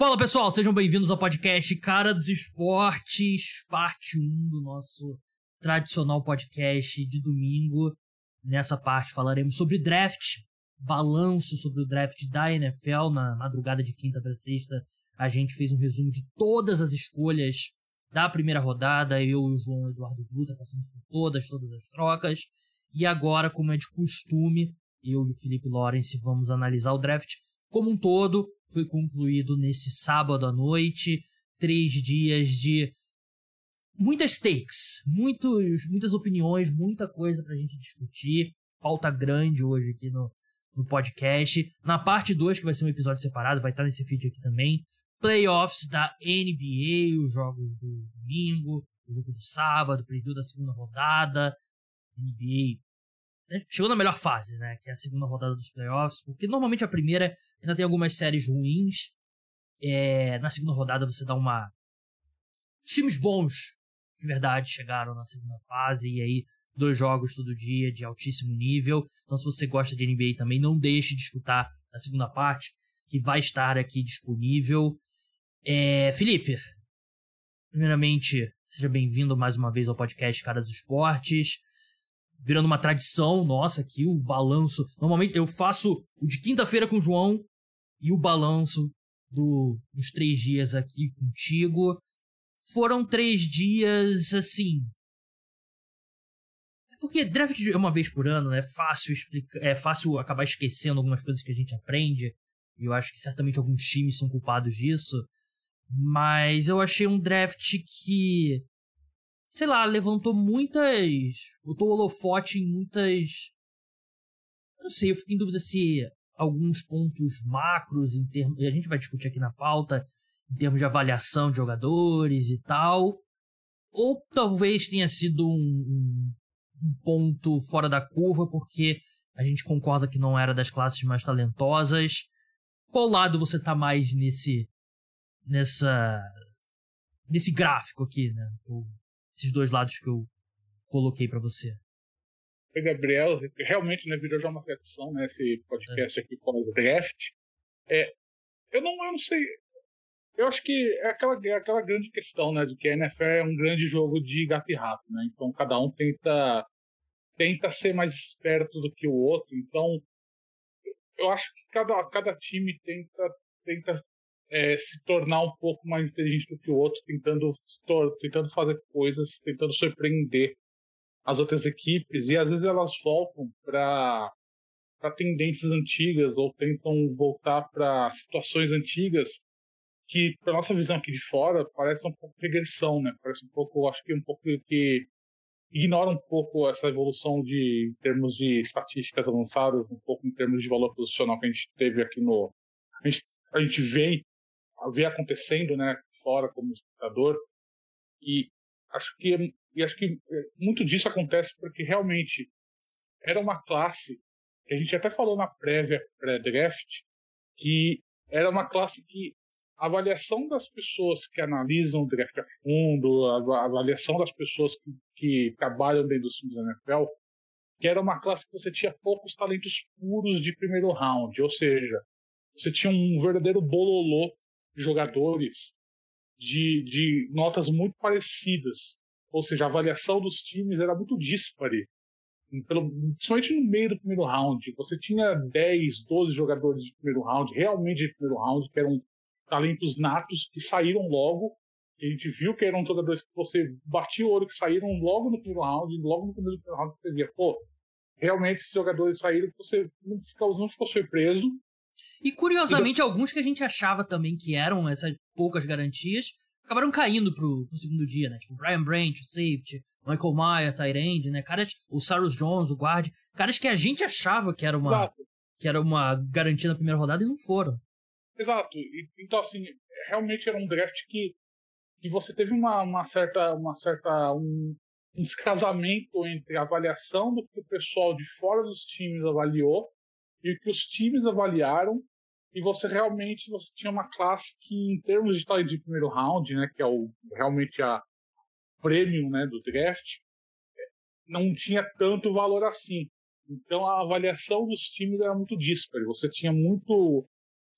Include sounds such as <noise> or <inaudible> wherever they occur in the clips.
Fala pessoal, sejam bem-vindos ao podcast Cara dos Esportes, parte 1 do nosso tradicional podcast de domingo. Nessa parte falaremos sobre draft, balanço sobre o draft da NFL na madrugada de quinta para sexta. A gente fez um resumo de todas as escolhas da primeira rodada. Eu e o João Eduardo Guta passamos por todas, todas as trocas. E agora, como é de costume, eu e o Felipe Lawrence vamos analisar o draft como um todo. Foi concluído nesse sábado à noite. Três dias de muitas takes, muitos, muitas opiniões, muita coisa pra gente discutir. Pauta grande hoje aqui no, no podcast. Na parte 2, que vai ser um episódio separado, vai estar nesse vídeo aqui também. Playoffs da NBA, os jogos do domingo, o jogo do sábado, preview da segunda rodada. NBA chegou na melhor fase, né? Que é a segunda rodada dos playoffs, porque normalmente a primeira ainda tem algumas séries ruins. É, na segunda rodada você dá uma. Times bons de verdade chegaram na segunda fase, e aí dois jogos todo dia de altíssimo nível. Então, se você gosta de NBA também, não deixe de escutar a segunda parte, que vai estar aqui disponível. É, Felipe, primeiramente, seja bem-vindo mais uma vez ao podcast Cara dos Esportes virando uma tradição nossa aqui, o balanço. Normalmente eu faço o de quinta-feira com o João e o balanço do, dos três dias aqui contigo. Foram três dias assim. É porque draft é uma vez por ano, né? É fácil explicar, é fácil acabar esquecendo algumas coisas que a gente aprende. E eu acho que certamente alguns times são culpados disso. Mas eu achei um draft que sei lá, levantou muitas. botou holofote em muitas. Eu não sei, eu fico em dúvida se alguns pontos macros em termos. A gente vai discutir aqui na pauta, em termos de avaliação de jogadores e tal. Ou talvez tenha sido um, um ponto fora da curva, porque a gente concorda que não era das classes mais talentosas. Qual lado você tá mais nesse. nessa. nesse gráfico aqui, né? Esses dois lados que eu coloquei para você. Oi, Gabriel, realmente né, virou já uma tradição, né, esse podcast é. aqui com os draft. É, eu não, eu não sei. Eu acho que é aquela, é aquela grande questão, né, de que a NFL é um grande jogo de gato e rato, né? Então cada um tenta tenta ser mais esperto do que o outro. Então eu acho que cada, cada time tenta tenta é, se tornar um pouco mais inteligente do que o outro, tentando, tentando fazer coisas, tentando surpreender as outras equipes, e às vezes elas voltam para tendências antigas ou tentam voltar para situações antigas que, para nossa visão aqui de fora, parece um pouco regressão, né? Parece um pouco, acho que um pouco que ignora um pouco essa evolução de em termos de estatísticas avançadas, um pouco em termos de valor posicional que a gente teve aqui no a gente, a gente vê ver acontecendo, né, fora como espectador. E acho que e acho que é, muito disso acontece porque realmente era uma classe que a gente até falou na prévia pré-draft que era uma classe que a avaliação das pessoas que analisam o draft a fundo, a avaliação das pessoas que, que trabalham dentro dos times da NFL, que era uma classe que você tinha poucos talentos puros de primeiro round, ou seja, você tinha um verdadeiro bololô jogadores de, de notas muito parecidas. Ou seja, a avaliação dos times era muito dispare. Pelo, principalmente no meio do primeiro round. Você tinha 10, 12 jogadores de primeiro round, realmente de primeiro round, que eram talentos natos que saíram logo. A gente viu que eram jogadores que você batia o olho que saíram logo no primeiro round, logo no primeiro round você via, pô, realmente esses jogadores saíram, você não ficou, não ficou surpreso. E curiosamente, alguns que a gente achava também que eram essas poucas garantias, acabaram caindo pro, pro segundo dia, né? Tipo, Brian Branch, o safety, Michael Mayer, Tyrande, né? Caras, o Cyrus Jones, o guard, caras que a gente achava que era uma, que era uma garantia na primeira rodada e não foram. Exato. E, então, assim, realmente era um draft que, que você teve uma, uma certa, uma certa um, um descasamento entre a avaliação do que o pessoal de fora dos times avaliou e o que os times avaliaram e você realmente você tinha uma classe que em termos de talento de primeiro round, né, que é o realmente a premium, né, do draft, não tinha tanto valor assim. Então a avaliação dos times era muito dispare. Você tinha muito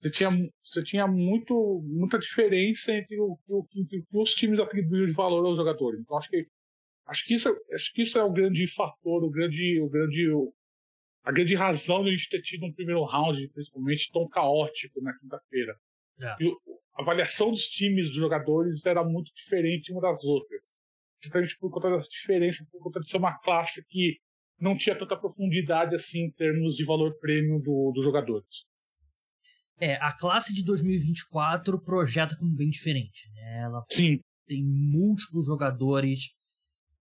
você tinha, você tinha muito, muita diferença entre o, o, que os times atribuíam de valor aos jogadores. Então acho que acho que isso, acho que isso é o grande fator, o grande, o grande, a grande razão de a gente ter tido um primeiro round, principalmente tão caótico na quinta-feira. É. A avaliação dos times, dos jogadores, era muito diferente uma das outras. Justamente por conta das diferenças, por conta de ser uma classe que não tinha tanta profundidade assim em termos de valor prêmio do, dos jogadores. É, a classe de 2024 projeta como bem diferente. Né? Ela Sim. tem múltiplos jogadores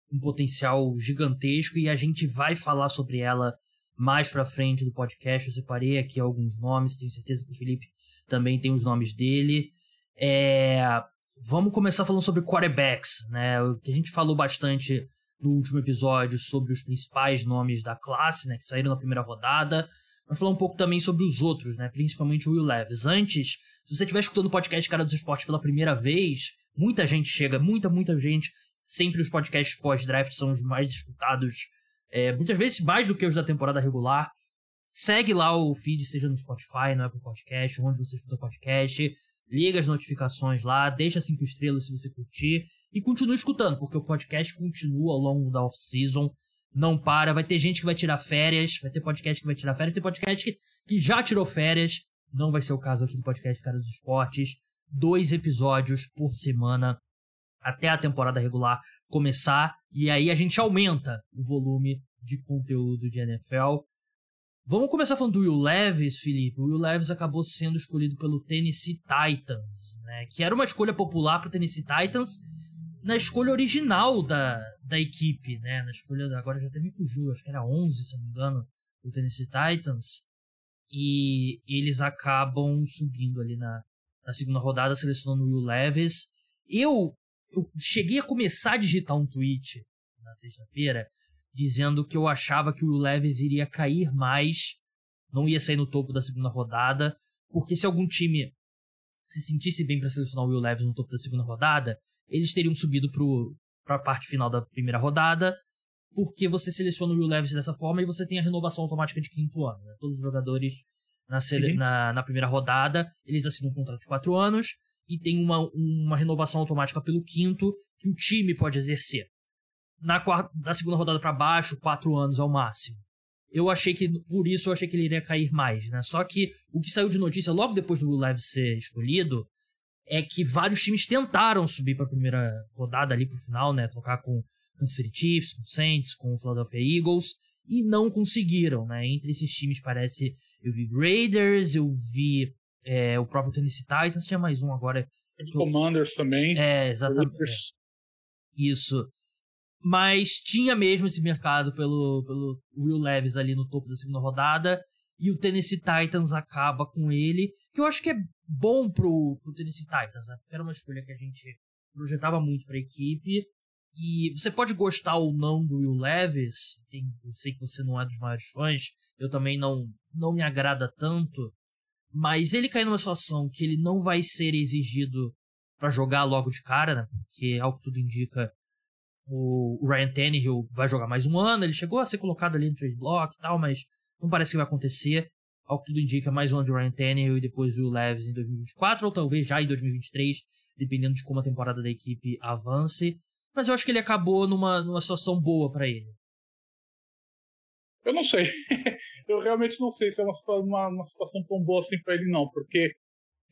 com potencial gigantesco e a gente vai falar sobre ela mais pra frente do podcast. Eu separei aqui alguns nomes, tenho certeza que o Felipe também tem os nomes dele. É, vamos começar falando sobre quarterbacks, né? O que a gente falou bastante no último episódio sobre os principais nomes da classe, né, que saíram na primeira rodada. Vamos falar um pouco também sobre os outros, né? Principalmente o Will Levis. Antes, se você estiver escutando o podcast Cara dos Esportes pela primeira vez, muita gente chega, muita, muita gente. Sempre os podcasts pós-draft são os mais escutados, é, muitas vezes mais do que os da temporada regular. Segue lá o feed, seja no Spotify, no Apple Podcast, onde você escuta podcast. Liga as notificações lá, deixa cinco estrelas se você curtir. E continue escutando, porque o podcast continua ao longo da off-season não para. Vai ter gente que vai tirar férias, vai ter podcast que vai tirar férias, tem podcast que, que já tirou férias. Não vai ser o caso aqui do podcast Cara dos Esportes. Dois episódios por semana até a temporada regular começar. E aí a gente aumenta o volume de conteúdo de NFL. Vamos começar falando do Will Levis, Felipe. O Will Levis acabou sendo escolhido pelo Tennessee Titans, né? Que era uma escolha popular para o Tennessee Titans na escolha original da, da equipe, né? Na escolha, agora já até me fugiu, acho que era 11, se não me engano, o Tennessee Titans. E eles acabam subindo ali na, na segunda rodada, selecionando o Will Levis. Eu, eu cheguei a começar a digitar um tweet na sexta-feira dizendo que eu achava que o Will Levis iria cair mais, não ia sair no topo da segunda rodada, porque se algum time se sentisse bem para selecionar o Will Levis no topo da segunda rodada, eles teriam subido para a parte final da primeira rodada, porque você seleciona o Will Levis dessa forma e você tem a renovação automática de quinto ano. Né? Todos os jogadores na, uhum. na, na, primeira rodada, eles assinam um contrato de quatro anos e tem uma, uma renovação automática pelo quinto que o time pode exercer. Na, quarta, da segunda rodada para baixo, quatro anos ao máximo. Eu achei que, por isso, eu achei que ele iria cair mais, né? Só que o que saiu de notícia logo depois do Will Levis ser escolhido é que vários times tentaram subir para a primeira rodada ali pro final, né? Tocar com Kansas City Chiefs, com Saints, com o Philadelphia Eagles e não conseguiram, né? Entre esses times parece eu vi Raiders, eu vi é, o próprio Tennessee Titans, tinha mais um agora. Commanders também. É, exatamente. É. Isso. Mas tinha mesmo esse mercado pelo, pelo Will Levis ali no topo da segunda rodada. E o Tennessee Titans acaba com ele, que eu acho que é bom pro, pro Tennessee Titans, né? Porque era uma escolha que a gente projetava muito pra equipe. E você pode gostar ou não do Will Levis, tem, eu sei que você não é dos maiores fãs, eu também não, não me agrada tanto, mas ele cai numa situação que ele não vai ser exigido para jogar logo de cara, né? Porque, ao que tudo indica, o Ryan Tannehill vai jogar mais um ano, ele chegou a ser colocado ali no trade block e tal, mas não parece que vai acontecer ao que tudo indica, mais um ano de Ryan Tannehill e depois o Leves em 2024, ou talvez já em 2023, dependendo de como a temporada da equipe avance. Mas eu acho que ele acabou numa, numa situação boa para ele. Eu não sei. <laughs> eu realmente não sei se é uma, uma, uma situação tão boa assim para ele, não, porque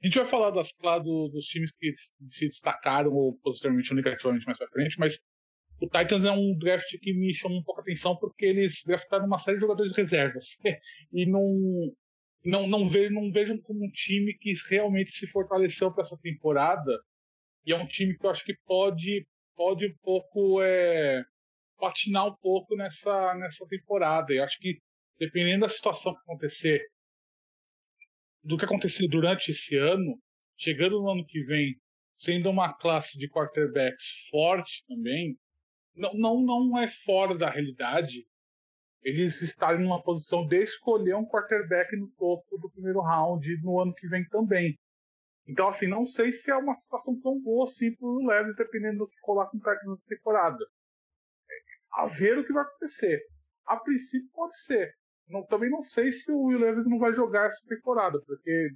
a gente vai falar das, lá do, dos times que se destacaram ou positivamente ou negativamente mais para frente, mas o Titans é um draft que me chama um pouco a atenção porque eles draftaram uma série de jogadores reservas <laughs> e não não, não, vejo, não vejo como um time que realmente se fortaleceu para essa temporada. E é um time que eu acho que pode, pode um pouco é, patinar um pouco nessa, nessa temporada. Eu acho que, dependendo da situação que acontecer, do que acontecer durante esse ano, chegando no ano que vem, sendo uma classe de quarterbacks forte também, não, não, não é fora da realidade eles estarem numa posição de escolher um quarterback no topo do primeiro round no ano que vem também. Então, assim, não sei se é uma situação tão boa assim para o Leves, dependendo do que rolar com o Titans nessa temporada. A ver o que vai acontecer. A princípio pode ser. Não, também não sei se o Will Levis não vai jogar essa temporada, porque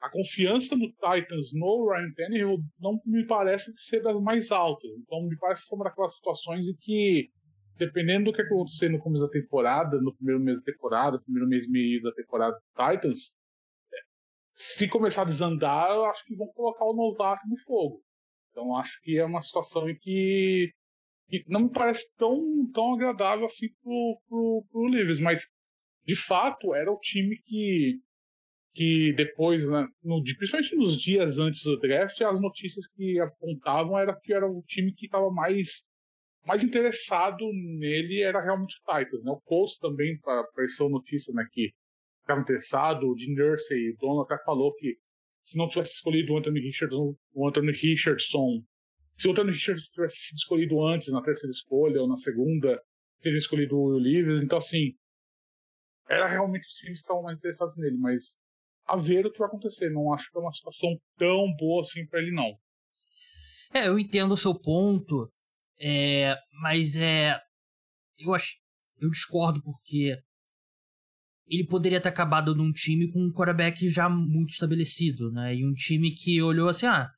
a confiança no Titans no Ryan Tannehill não me parece ser das mais altas. Então me parece que são daquelas situações em que, dependendo do que acontecer no começo da temporada, no primeiro mês da temporada, primeiro mês e meio da temporada do Titans, se começar a desandar, eu acho que vão colocar o novato no fogo. Então acho que é uma situação em que, que não me parece tão, tão agradável assim pro, pro, pro Leaves, mas de fato era o time que que depois, né, no, principalmente nos dias antes do draft, as notícias que apontavam era que era o time que estava mais mais interessado nele era realmente o Titans, né? O Colts também apareceu notícia, né, que estava interessado, o Jim Nursey, o dono até falou que se não tivesse escolhido o Anthony Richardson, o Anthony Richardson, se o Anthony Richardson tivesse sido escolhido antes, na terceira escolha ou na segunda, teria escolhido o Will então assim, era realmente os times que estavam mais interessados nele, mas a ver o que vai acontecer. Não acho que é uma situação tão boa assim para ele, não. É, eu entendo o seu ponto, é, mas é. Eu acho. Eu discordo porque ele poderia ter acabado num time com um quarterback já muito estabelecido, né? E um time que olhou assim, ah,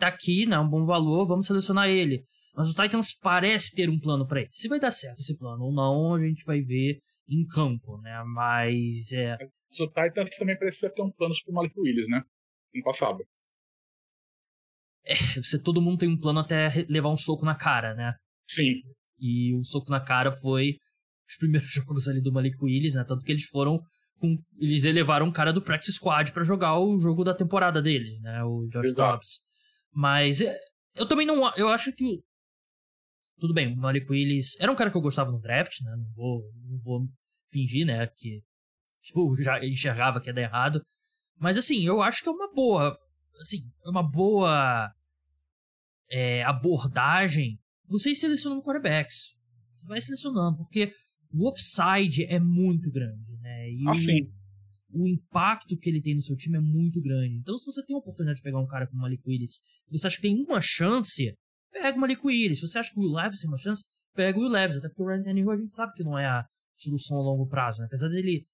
tá aqui, né? Um bom valor, vamos selecionar ele. Mas o Titans parece ter um plano para ele. Se vai dar certo esse plano ou não, a gente vai ver em campo, né? Mas é. O Titans também precisa ter um plano pro Malik Willis, né? No passado. É, você, todo mundo tem um plano até levar um soco na cara, né? Sim. E o soco na cara foi os primeiros <laughs> jogos ali do Malik Willis, né? Tanto que eles foram com. Eles elevaram um cara do Practice Squad para jogar o jogo da temporada deles, né? O Josh Dobbs. Mas é, eu também não. Eu acho que. Tudo bem, o Malik Willis era um cara que eu gostava no draft, né? Não vou, não vou fingir, né? Que tipo, <laughs> já enxergava que ia dar errado. Mas assim, eu acho que é uma boa. Assim, é uma boa é, abordagem você ir selecionando quarterbacks. Você vai selecionando, porque o upside é muito grande, né? E ah. O, impacto que ele tem no seu time é muito grande. Então, se você tem a oportunidade de pegar um cara como o Malik Willis, você acha que tem uma chance, pega o Malik Willis. Se você acha que o Will Levis tem uma chance, pega o Will Levis. Até porque o Ryan Tannehill a gente sabe que não é a solução a longo prazo, né? Apesar dele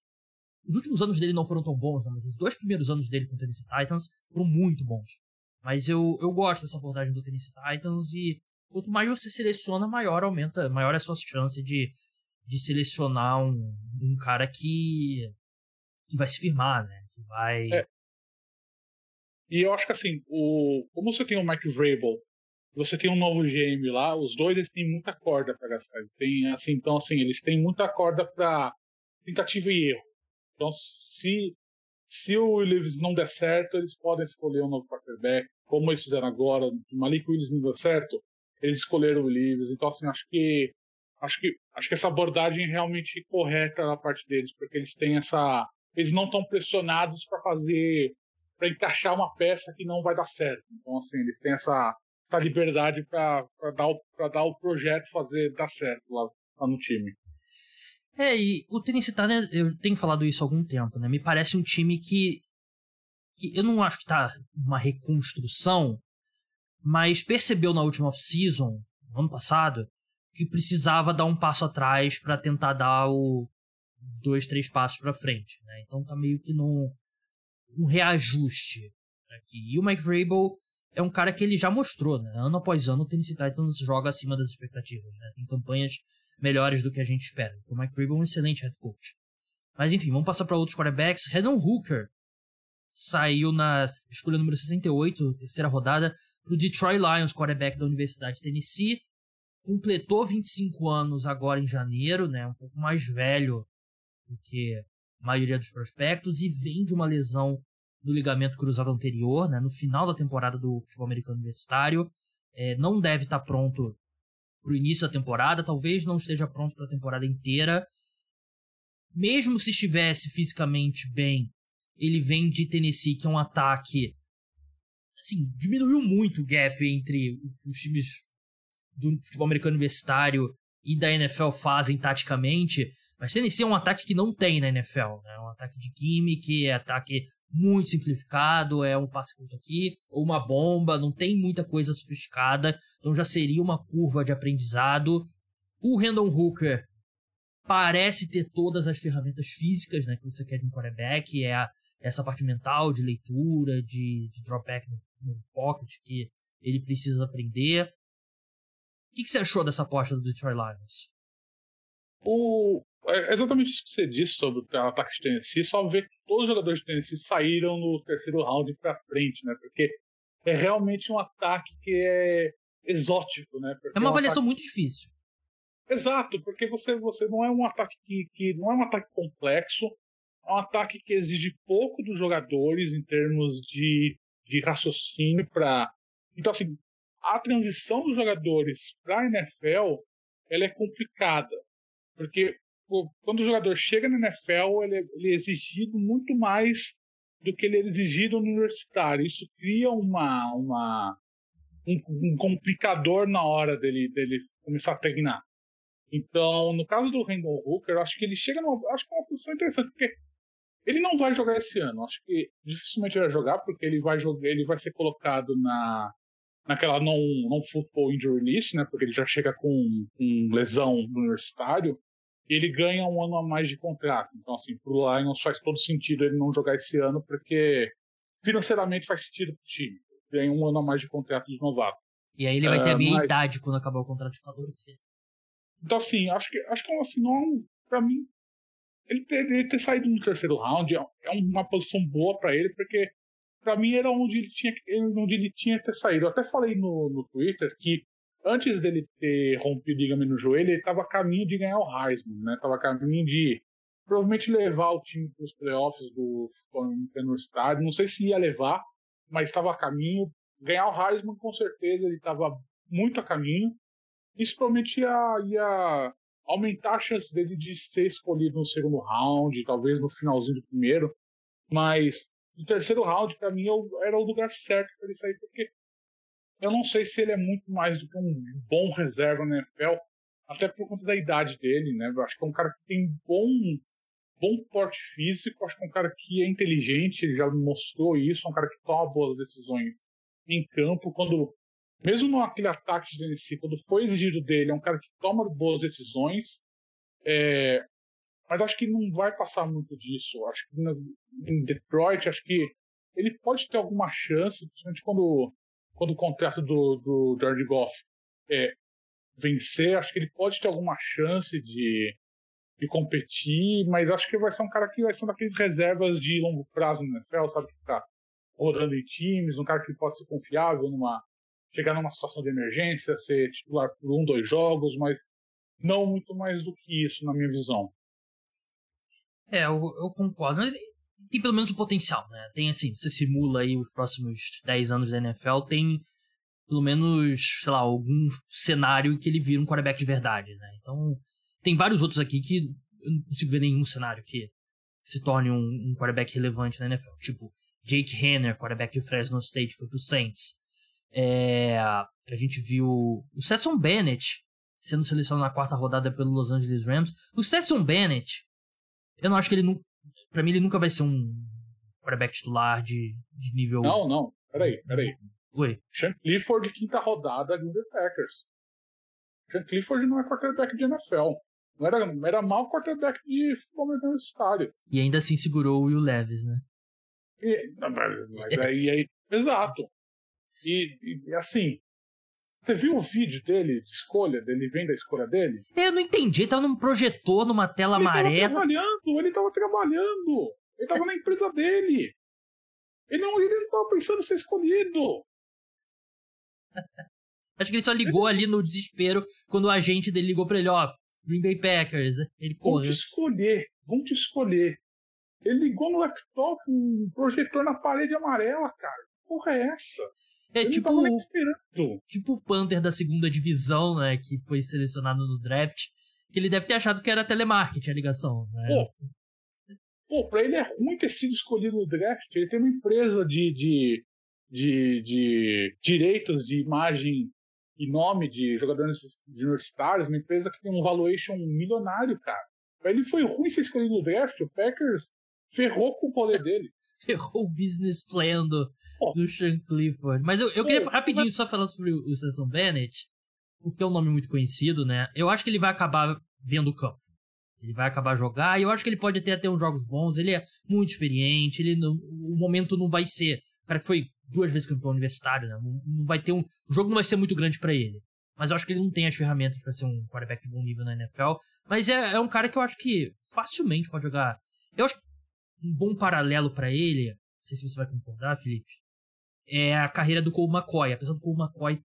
os últimos anos dele não foram tão bons, não, mas os dois primeiros anos dele com o Tennessee Titans foram muito bons. Mas eu, eu gosto dessa abordagem do Tennessee Titans e quanto mais você seleciona, maior aumenta, maior é a sua chance de, de selecionar um, um cara que, que vai se firmar, né? Que vai. É. E eu acho que assim, o, como você tem o Mike Vrabel, você tem um novo GM lá, os dois eles têm muita corda para gastar. Eles têm, assim, então assim, eles têm muita corda para tentativa e erro. Então, se, se o Willis não der certo, eles podem escolher um novo quarterback, como eles fizeram agora. O Malik Willis não deu certo, eles escolheram o Willis. Então, assim, acho que acho que acho que essa abordagem é realmente correta da parte deles, porque eles têm essa, eles não estão pressionados para fazer, para encaixar uma peça que não vai dar certo. Então, assim, eles têm essa essa liberdade para dar, o, dar o projeto fazer dar certo lá, lá no time. É, e o Tennessee Titans, eu tenho falado isso há algum tempo, né? Me parece um time que, que eu não acho que tá uma reconstrução, mas percebeu na última off-season, ano passado, que precisava dar um passo atrás para tentar dar o dois, três passos para frente, né? Então tá meio que num um reajuste aqui. E o Mike Vrabel é um cara que ele já mostrou, né? Ano após ano o Tennessee Titans joga acima das expectativas, né? Tem campanhas melhores do que a gente espera. O Mike Vrabel é um excelente head coach. Mas enfim, vamos passar para outros quarterbacks. Redon Hooker saiu na escolha número 68, terceira rodada, para Detroit Lions, quarterback da Universidade de Tennessee. Completou 25 anos agora em janeiro, né? Um pouco mais velho do que a maioria dos prospectos e vem de uma lesão no ligamento cruzado anterior, né? No final da temporada do futebol americano universitário. É, não deve estar tá pronto para o início da temporada, talvez não esteja pronto para a temporada inteira. Mesmo se estivesse fisicamente bem, ele vem de Tennessee, que é um ataque. Assim, diminuiu muito o gap entre os times do futebol americano universitário e da NFL fazem taticamente. Mas Tennessee é um ataque que não tem na NFL. Né? É um ataque de gimmick, é ataque muito simplificado, é um passe curto aqui, ou uma bomba, não tem muita coisa sofisticada, então já seria uma curva de aprendizado. O Randall Hooker parece ter todas as ferramentas físicas né, que você quer de um quarterback, é, a, essa parte mental, de leitura, de, de dropback no, no pocket que ele precisa aprender. O que, que você achou dessa aposta do Detroit Lions? O, é exatamente isso que você disse sobre o ataque de Tennessee, só ver que todos os jogadores de Tennessee saíram no terceiro round para frente, né? Porque é realmente um ataque que é exótico, né? Porque é uma é um avaliação ataque... muito difícil. Exato, porque você, você não é um ataque que, que não é um ataque complexo, é um ataque que exige pouco dos jogadores em termos de, de raciocínio para. Então, assim, a transição dos jogadores para a NFL ela é complicada, porque quando o jogador chega na NFL, ele, é, ele é exigido muito mais do que ele é exigido no universitário. Isso cria uma, uma um, um complicador na hora dele, dele começar a treinar. Então, no caso do Randall Hooker, acho que ele chega numa, acho que é uma posição interessante, porque ele não vai jogar esse ano. Acho que dificilmente vai jogar, porque ele vai jogar, ele vai ser colocado na naquela não, não football injury list, né? Porque ele já chega com, com lesão no universitário ele ganha um ano a mais de contrato. Então, assim, pro Lions faz todo sentido ele não jogar esse ano, porque financeiramente faz sentido pro time. Ganha um ano a mais de contrato de novato. E aí ele vai ter a é, minha mas... idade quando acabar o contrato de calor. Então, assim, acho que, acho que assim, não, é pra mim, ele ter, ele ter saído no terceiro round é, é uma posição boa para ele, porque para mim era onde ele tinha onde ele tinha que ter saído. Eu até falei no, no Twitter que antes dele ter rompido o ligamento no joelho, ele estava a caminho de ganhar o Heisman, né? Tava a caminho de provavelmente levar o time para os playoffs do futebol universitário. Não sei se ia levar, mas estava a caminho. Ganhar o Heisman, com certeza, ele estava muito a caminho. Isso provavelmente ia, ia aumentar a chance dele de ser escolhido no segundo round, talvez no finalzinho do primeiro. Mas no terceiro round, para mim, era o lugar certo para ele sair, porque eu não sei se ele é muito mais do que um bom reserva na NFL, até por conta da idade dele, né? Eu acho que é um cara que tem bom, bom porte físico, acho que é um cara que é inteligente, ele já mostrou isso, é um cara que toma boas decisões em campo, quando mesmo naquele ataque de Tennessee, quando foi exigido dele, é um cara que toma boas decisões. É, mas acho que não vai passar muito disso. Acho que em Detroit, acho que ele pode ter alguma chance, principalmente quando, quando o contrato do, do Jared Goff é, vencer, acho que ele pode ter alguma chance de, de competir, mas acho que vai ser um cara que vai ser daqueles reservas de longo prazo no NFL, sabe? Que tá rodando em times, um cara que pode ser confiável numa, chegar numa situação de emergência, ser titular por um, dois jogos, mas não muito mais do que isso, na minha visão. É, eu, eu concordo. Mas tem pelo menos o potencial, né? Tem assim, você simula aí os próximos 10 anos da NFL, tem pelo menos, sei lá, algum cenário em que ele vira um quarterback de verdade, né? Então, tem vários outros aqui que eu não consigo ver nenhum cenário que se torne um, um quarterback relevante na NFL. Tipo, Jake Henner, quarterback de Fresno State, foi pro Saints. É, a gente viu o Stetson Bennett sendo selecionado na quarta rodada pelo Los Angeles Rams. O Stetson Bennett, eu não acho que ele nunca. Pra mim, ele nunca vai ser um quarterback titular de, de nível. Não, não. Peraí, peraí. Oi. Sean Clifford, quinta rodada, Green Bay Packers. Sean Clifford não é quarterback de NFL. Não era, era mal quarterback de futebol universitário. E ainda assim segurou o Will Levis, né? E, mas, mas aí, aí. Exato. E, e, assim, você viu o vídeo dele, de escolha, dele vem da escolha dele? Eu não entendi, ele tava num projetor, numa tela ele amarela. Ele tava trabalhando, ele tava trabalhando. Ele tava na empresa dele. Ele não, ele não tava pensando em ser escolhido. <laughs> Acho que ele só ligou ele... ali no desespero quando o agente dele ligou pra ele, ó, Green Bay Packers. Ele correu. Vão te escolher, vão te escolher. Ele ligou no laptop, um projetor na parede amarela, cara. Que porra é essa? É eu tipo, tipo o Panther da segunda divisão, né? Que foi selecionado no draft. Que ele deve ter achado que era telemarketing a ligação, né? Pô, pô pra ele é ruim ter sido escolhido no draft. Ele tem uma empresa de, de, de, de direitos de imagem e nome de jogadores universitários, uma empresa que tem um valuation milionário, cara. Pra ele foi ruim ser escolhido no draft. O Packers ferrou com o poder dele. <laughs> ferrou o business plan do, do Sean Clifford. Mas eu, eu queria rapidinho só falar sobre o Stetson Bennett, porque é um nome muito conhecido, né? Eu acho que ele vai acabar vendo o campo. Ele vai acabar jogar, e eu acho que ele pode até ter uns jogos bons, ele é muito experiente, ele não, o momento não vai ser. O cara que foi duas vezes campeão universitário, né? Não, não vai ter um. O jogo não vai ser muito grande para ele. Mas eu acho que ele não tem as ferramentas para ser um quarterback de bom nível na NFL. Mas é, é um cara que eu acho que facilmente pode jogar. Eu acho um bom paralelo para ele, não sei se você vai concordar, Felipe, é a carreira do Cole McCoy. Apesar do Cole McCoy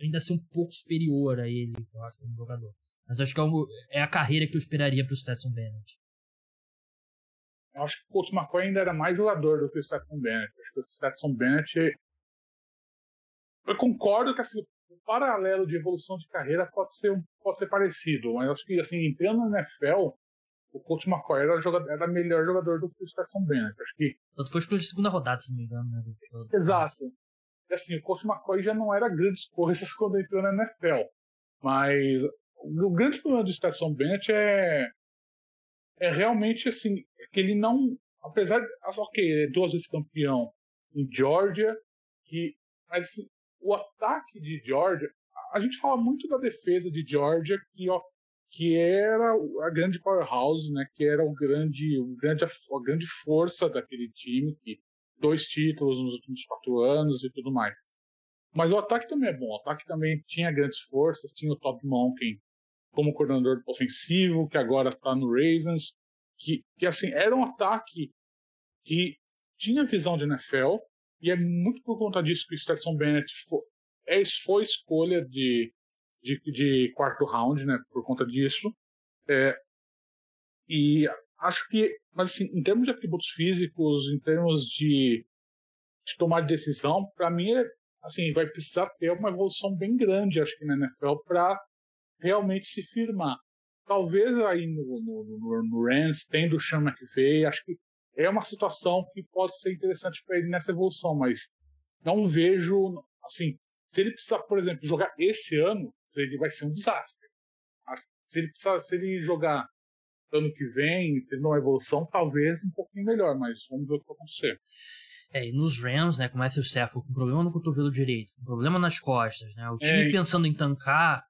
ainda ser um pouco superior a ele, eu acho, como jogador. Mas acho que é, um, é a carreira que eu esperaria pro Stetson Bennett. Eu acho que o Coach McCoy ainda era mais jogador do que o Stetson Bennett. Acho que o Stetson Bennett. Eu concordo que assim, o paralelo de evolução de carreira pode ser, pode ser parecido, mas acho que assim, entrando na NFL, o Coach McCoy era, jogador, era melhor jogador do que o Stetson Bennett. Acho que. Tanto foi escolha de segunda rodada, se não me engano, né? Do, do... Exato. E assim, o Coach McCoy já não era grandes coisas <laughs> quando entrou na NFL. Mas o grande problema do Stetson Bennett é, é realmente assim, que ele não. Apesar de. Ok, é duas vezes campeão em Georgia, que. Mas assim, o ataque de Georgia. A gente fala muito da defesa de Georgia, que, ó, que era a grande powerhouse, né? Que era o grande, o grande, a grande força daquele time, que dois títulos nos últimos quatro anos e tudo mais. Mas o ataque também é bom. O ataque também tinha grandes forças, tinha o Todd Monken como coordenador ofensivo, que agora está no Ravens, que, que assim era um ataque que tinha visão de NFL e é muito por conta disso que o Stetson Bennett foi, é, foi escolha de, de, de, quarto round, né? Por conta disso. É, e acho que, mas assim, em termos de atributos físicos, em termos de, de tomar decisão, para mim, é, assim, vai precisar ter uma evolução bem grande, acho que na NFL, para realmente se firmar. Talvez aí no, no, no, no Rams, tendo o Sean McVay, acho que é uma situação que pode ser interessante para ele nessa evolução, mas não vejo, assim, se ele precisar, por exemplo, jogar esse ano, ele vai ser um desastre. Se ele precisar, se ele jogar ano que vem, tendo uma evolução, talvez um pouquinho melhor, mas vamos ver o que vai acontecer. É, e nos Rams, né, com o Matthew Stafford com problema no cotovelo direito, com problema nas costas, né, o time é, pensando em tancar,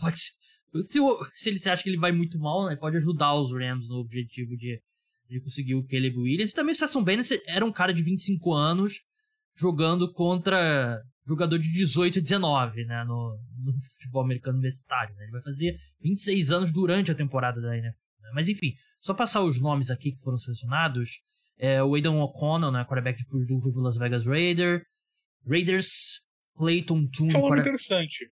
pode ser, se, se ele se acha que ele vai muito mal, né, pode ajudar os Rams no objetivo de, de conseguir o Caleb Williams. E também o Sasson Bennett era um cara de 25 anos jogando contra jogador de 18 e 19, né, no, no <laughs> futebol americano universitário. Né? Ele vai fazer 26 anos durante a temporada da NFL. Né? Mas enfim, só passar os nomes aqui que foram selecionados. É, o Aidan O'Connell, né, quarterback de Purdue, pro Las Vegas Raider. Raiders, Clayton Toon. É um nome interessante.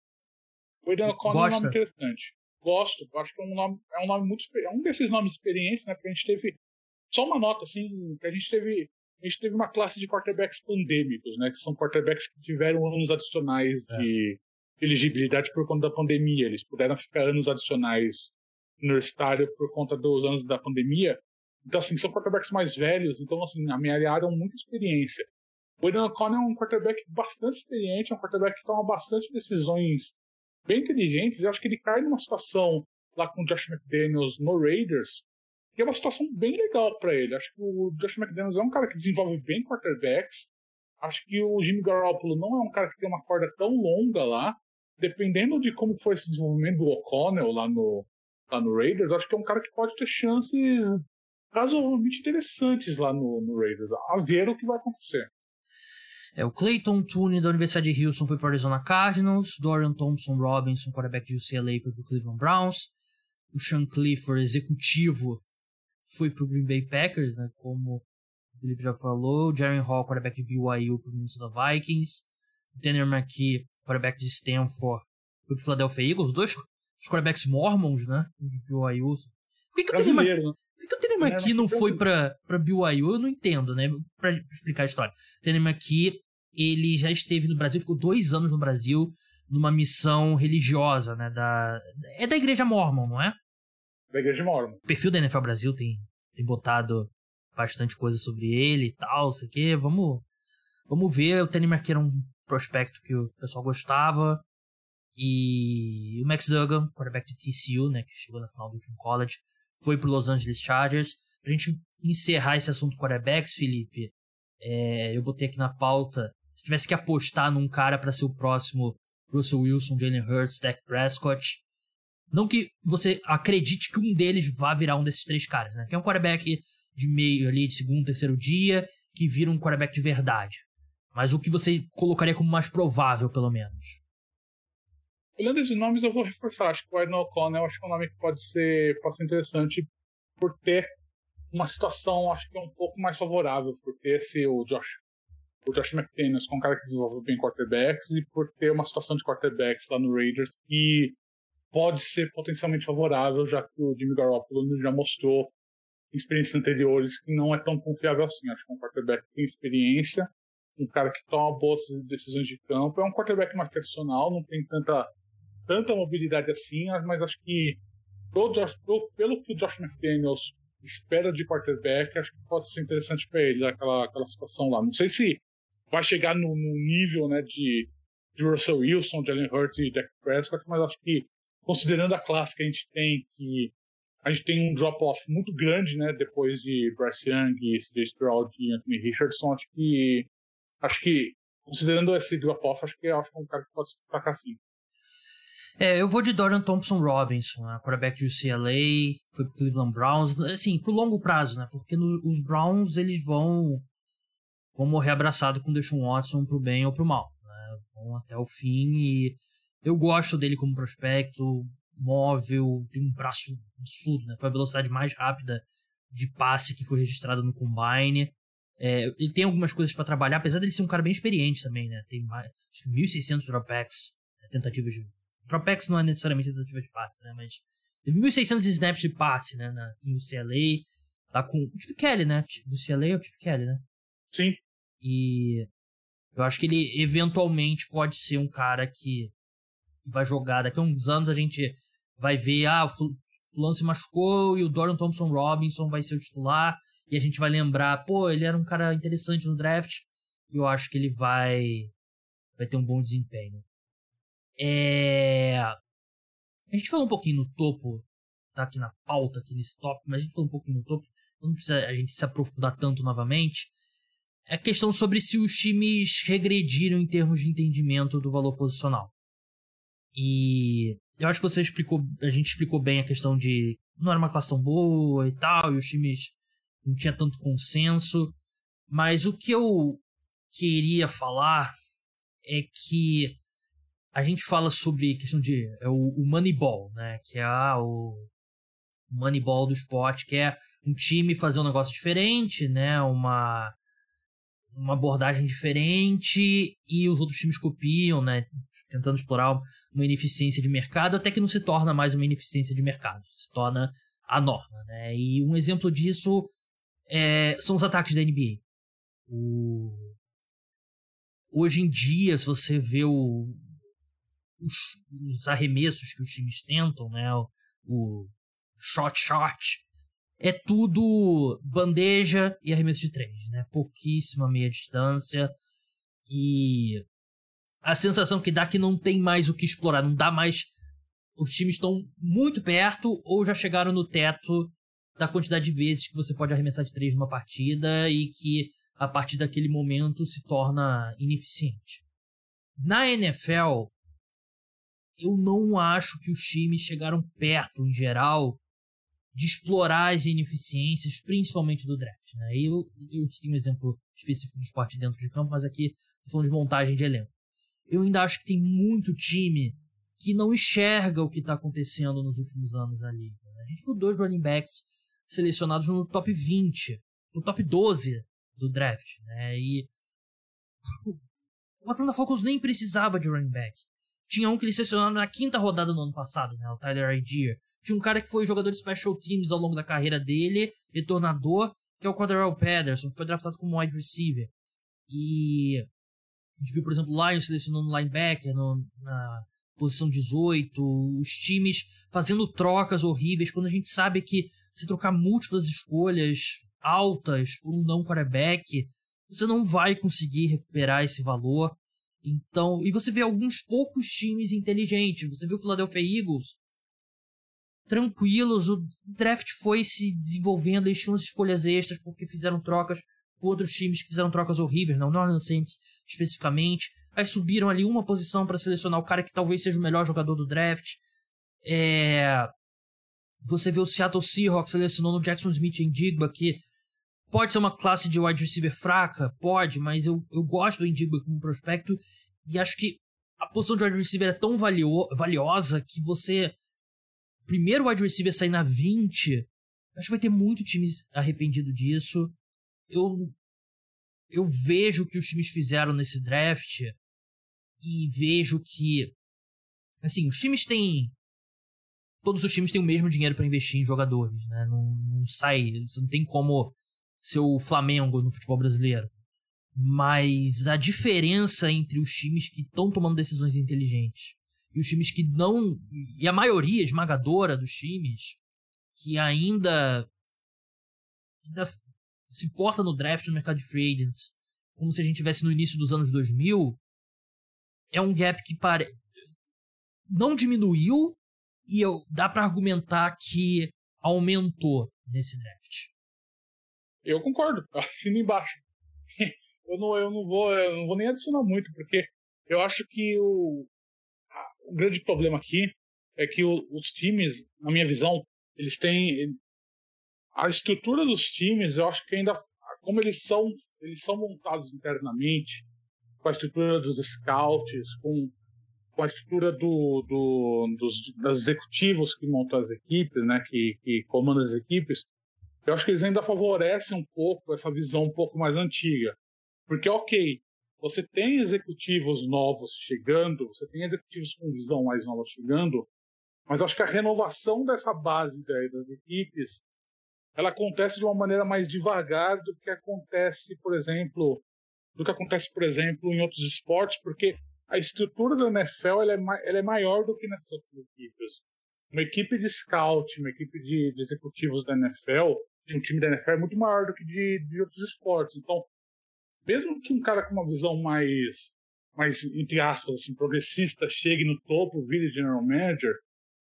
O Aidan O'Connell é um nome interessante. Gosto, acho que é um nome, é um nome muito é um desses nomes de experiência, né? Porque a gente teve só uma nota assim, que a gente teve a gente teve uma classe de quarterbacks pandêmicos, né? Que são quarterbacks que tiveram anos adicionais de é. elegibilidade por conta da pandemia. Eles puderam ficar anos adicionais universitário por conta dos anos da pandemia. Então, assim, são quarterbacks mais velhos, então, assim, amealharam muita experiência. O Aidan O'Connell é um quarterback bastante experiente, é um quarterback que toma bastante decisões bem inteligentes. Eu acho que ele cai numa situação lá com o Josh McDaniels no Raiders, que é uma situação bem legal para ele. Acho que o Josh McDaniels é um cara que desenvolve bem quarterbacks. Acho que o Jimmy Garoppolo não é um cara que tem uma corda tão longa lá. Dependendo de como foi esse desenvolvimento do O'Connell lá no, lá no Raiders, acho que é um cara que pode ter chances razoavelmente interessantes lá no, no Raiders. A ver o que vai acontecer. É, o Clayton Tooney da Universidade de Houston foi para o Arizona Cardinals, Dorian Thompson Robinson, quarterback de UCLA, foi para o Cleveland Browns, o Sean Clifford, executivo, foi para o Green Bay Packers, né, como o Felipe já falou, Jaren Hall, quarterback de BYU, para o Minnesota Vikings, o Tanner McKee, quarterback de Stanford, foi para o Philadelphia Eagles, dois os quarterbacks mormons, né, de BYU. Por que, que o Tanner, né? Por que, o Tanner McKee não foi para BYU? Eu não entendo, né? Para explicar a história. O Tanner McKee, ele já esteve no Brasil, ficou dois anos no Brasil numa missão religiosa, né? Da, é da Igreja Mormon, não é? Da Igreja Mormon. O perfil da NFL Brasil tem, tem botado bastante coisa sobre ele e tal, sei que. Vamos, vamos ver. O Tanner McKee era um prospecto que o pessoal gostava. E o Max Duggan, quarterback de TCU, né? Que chegou na final do último college foi pro Los Angeles Chargers. Pra gente encerrar esse assunto quarterbacks, Felipe, é, eu botei aqui na pauta, se tivesse que apostar num cara para ser o próximo Russell Wilson, Jalen Hurts, Dak Prescott, Não que você acredite que um deles vá virar um desses três caras, né? Que é um quarterback de meio ali, de segundo, terceiro dia, que vira um quarterback de verdade. Mas o que você colocaria como mais provável, pelo menos? Olhando esses nomes, eu vou reforçar. Acho que o Aiden O'Connell acho que é um nome que pode ser, pode ser interessante por ter uma situação, acho que é um pouco mais favorável, por ter esse, o Josh, o Josh McDaniels, com é um cara que desenvolve bem quarterbacks, e por ter uma situação de quarterbacks lá no Raiders que pode ser potencialmente favorável, já que o Jimmy Garoppolo já mostrou experiências anteriores que não é tão confiável assim. Acho que é um quarterback que tem experiência, um cara que toma boas decisões de campo, é um quarterback mais tradicional, não tem tanta, tanta mobilidade assim, mas acho que Josh, pelo que o Josh McDaniels espera de quarterback, acho que pode ser interessante para ele, aquela, aquela situação lá. Não sei se vai chegar no, no nível né, de, de Russell Wilson, Jalen Hurts e Dak Prescott, mas acho que considerando a classe que a gente tem, que a gente tem um drop-off muito grande, né, depois de Bryce Young, CJ Stroud e Anthony Richardson, acho que acho que considerando esse drop-off, acho que acho é um cara que pode se destacar sim. É, eu vou de Dorian Thompson Robinson, né, quarterback de UCLA, foi pro Cleveland Browns, assim, pro longo prazo, né? Porque no, os Browns eles vão vão morrer abraçado com o Deshaun Watson pro bem ou pro mal, né? Vão até o fim e eu gosto dele como prospecto, móvel, tem um braço absurdo, né? Foi a velocidade mais rápida de passe que foi registrada no Combine. É, ele tem algumas coisas para trabalhar, apesar dele ser um cara bem experiente também, né? Tem mais, acho que 1.600 dropbacks, né? tentativas de... Dropbacks não é necessariamente tentativa de passe, né? Mas 1.600 snaps de passe, né? Na, em UCLA, tá com o Chip Kelly, né? Do UCLA é o Chip Kelly, né? Sim. E eu acho que ele eventualmente pode ser um cara que vai jogar. Daqui a uns anos a gente vai ver, ah, o fulano se machucou e o Dorian Thompson Robinson vai ser o titular. E a gente vai lembrar, pô, ele era um cara interessante no draft. E eu acho que ele vai, vai ter um bom desempenho. É... A gente falou um pouquinho no topo, tá aqui na pauta, aqui nesse tópico, mas a gente falou um pouquinho no topo. Não precisa a gente se aprofundar tanto novamente. É a questão sobre se os times regrediram em termos de entendimento do valor posicional. E eu acho que você explicou, a gente explicou bem a questão de não era uma classe tão boa e tal, e os times não tinha tanto consenso. Mas o que eu queria falar é que a gente fala sobre questão de é o, o Moneyball, né? Que é ah, o Moneyball do esporte, que é um time fazer um negócio diferente, né? Uma uma abordagem diferente e os outros times copiam, né? Tentando explorar uma ineficiência de mercado, até que não se torna mais uma ineficiência de mercado, se torna a norma, né? E um exemplo disso é, são os ataques da NBA. O... Hoje em dia, se você vê o... os, os, arremessos que os times tentam, né? O, o shot shot, é tudo bandeja e arremesso de três, né? Pouquíssima meia distância e a sensação que dá que não tem mais o que explorar, não dá mais. Os times estão muito perto ou já chegaram no teto da quantidade de vezes que você pode arremessar de três numa partida e que a partir daquele momento se torna ineficiente. Na NFL, eu não acho que os times chegaram perto, em geral, de explorar as ineficiências, principalmente do draft. Né? Eu, eu um exemplo específico do esporte dentro de campo, mas aqui estou falando de montagem de elenco. Eu ainda acho que tem muito time que não enxerga o que está acontecendo nos últimos anos ali. A gente viu dois running backs selecionados no top 20, no top 12 do draft. Né? E <laughs> o Atlanta Falcons nem precisava de running back. Tinha um que eles selecionaram na quinta rodada no ano passado, né? o Tyler Ideer tinha um cara que foi jogador de special teams ao longo da carreira dele, retornador, que é o Quadrarell Patterson, que foi draftado como wide receiver. E a gente viu, por exemplo, o Lions selecionando linebacker no, na posição 18, os times fazendo trocas horríveis, quando a gente sabe que se trocar múltiplas escolhas altas por um não quarterback, você não vai conseguir recuperar esse valor. Então, e você vê alguns poucos times inteligentes. Você viu o Philadelphia Eagles tranquilos. O draft foi se desenvolvendo, eles tinham as escolhas extras porque fizeram trocas outros times que fizeram trocas horríveis, não, New Orleans Saints especificamente. Aí subiram ali uma posição para selecionar o cara que talvez seja o melhor jogador do draft. É... Você vê o Seattle Seahawks selecionando o Jackson Smith em Digba, que pode ser uma classe de wide receiver fraca, pode, mas eu, eu gosto do Indigba como prospecto e acho que a posição de wide receiver é tão valio, valiosa que você. Primeiro wide receiver sair na 20, acho que vai ter muito time arrependido disso. Eu eu vejo o que os times fizeram nesse draft e vejo que assim, os times têm todos os times têm o mesmo dinheiro para investir em jogadores, né? Não, não sai, não tem como ser o Flamengo no futebol brasileiro. Mas a diferença entre os times que estão tomando decisões inteligentes e os times que não. E a maioria esmagadora dos times que ainda, ainda se porta no draft no mercado de free agents como se a gente tivesse no início dos anos 2000 é um gap que pare... não diminuiu e eu, dá para argumentar que aumentou nesse draft. Eu concordo, <laughs> assino embaixo. eu, não, eu, não vou, eu não vou nem adicionar muito, porque eu acho que o, o grande problema aqui é que o, os times, na minha visão, eles têm. A estrutura dos times, eu acho que ainda. Como eles são, eles são montados internamente, com a estrutura dos scouts, com com a estrutura do, do, dos, dos executivos que montam as equipes, né, que, que comandam as equipes, eu acho que eles ainda favorecem um pouco essa visão um pouco mais antiga. Porque, ok, você tem executivos novos chegando, você tem executivos com visão mais nova chegando, mas acho que a renovação dessa base das equipes ela acontece de uma maneira mais devagar do que acontece, por exemplo, do que acontece, por exemplo, em outros esportes, porque a estrutura da NFL ela é, ela é maior do que nessas outras equipes. Uma equipe de scout, uma equipe de, de executivos da NFL, um time da NFL é muito maior do que de, de outros esportes. Então, mesmo que um cara com uma visão mais, mais entre aspas, assim, progressista chegue no topo, vire general manager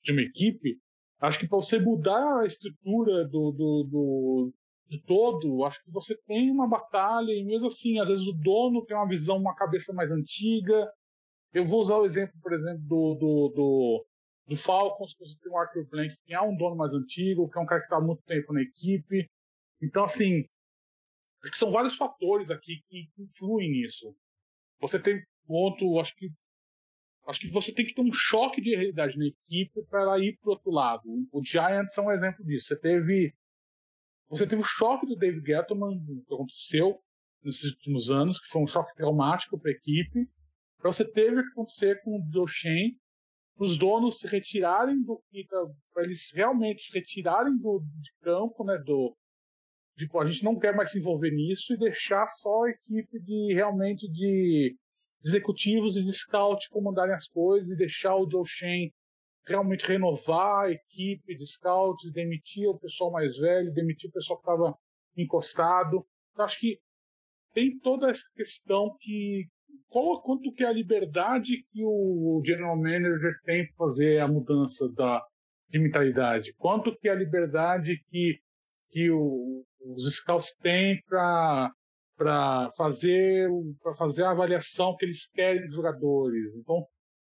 de uma equipe, acho que para você mudar a estrutura do, do, do, de todo, acho que você tem uma batalha, e mesmo assim, às vezes o dono tem uma visão, uma cabeça mais antiga, eu vou usar o exemplo, por exemplo, do, do, do, do Falcons, que você tem o Arthur Blank, que é um dono mais antigo, que é um cara que está há muito tempo na equipe. Então, assim, acho que são vários fatores aqui que influem nisso. Você tem ponto, acho que acho que você tem que ter um choque de realidade na equipe para ela ir para outro lado. O Giants é um exemplo disso. Você teve você teve o choque do David Gettleman, que aconteceu nesses últimos anos, que foi um choque traumático para a equipe. Então você teve que acontecer com o Joe Shane, os donos se retirarem do para eles realmente se retirarem do de campo, né, do tipo, a gente não quer mais se envolver nisso e deixar só a equipe de realmente de executivos e de scout comandarem as coisas e deixar o Joe Shane realmente renovar a equipe de scouts, demitir o pessoal mais velho, demitir o pessoal que estava encostado. Eu acho que tem toda essa questão que, qual, quanto que é a liberdade que o general manager tem para fazer a mudança da, de mentalidade? Quanto que é a liberdade que, que o, os scouts têm para para fazer para fazer a avaliação que eles querem dos jogadores. Então,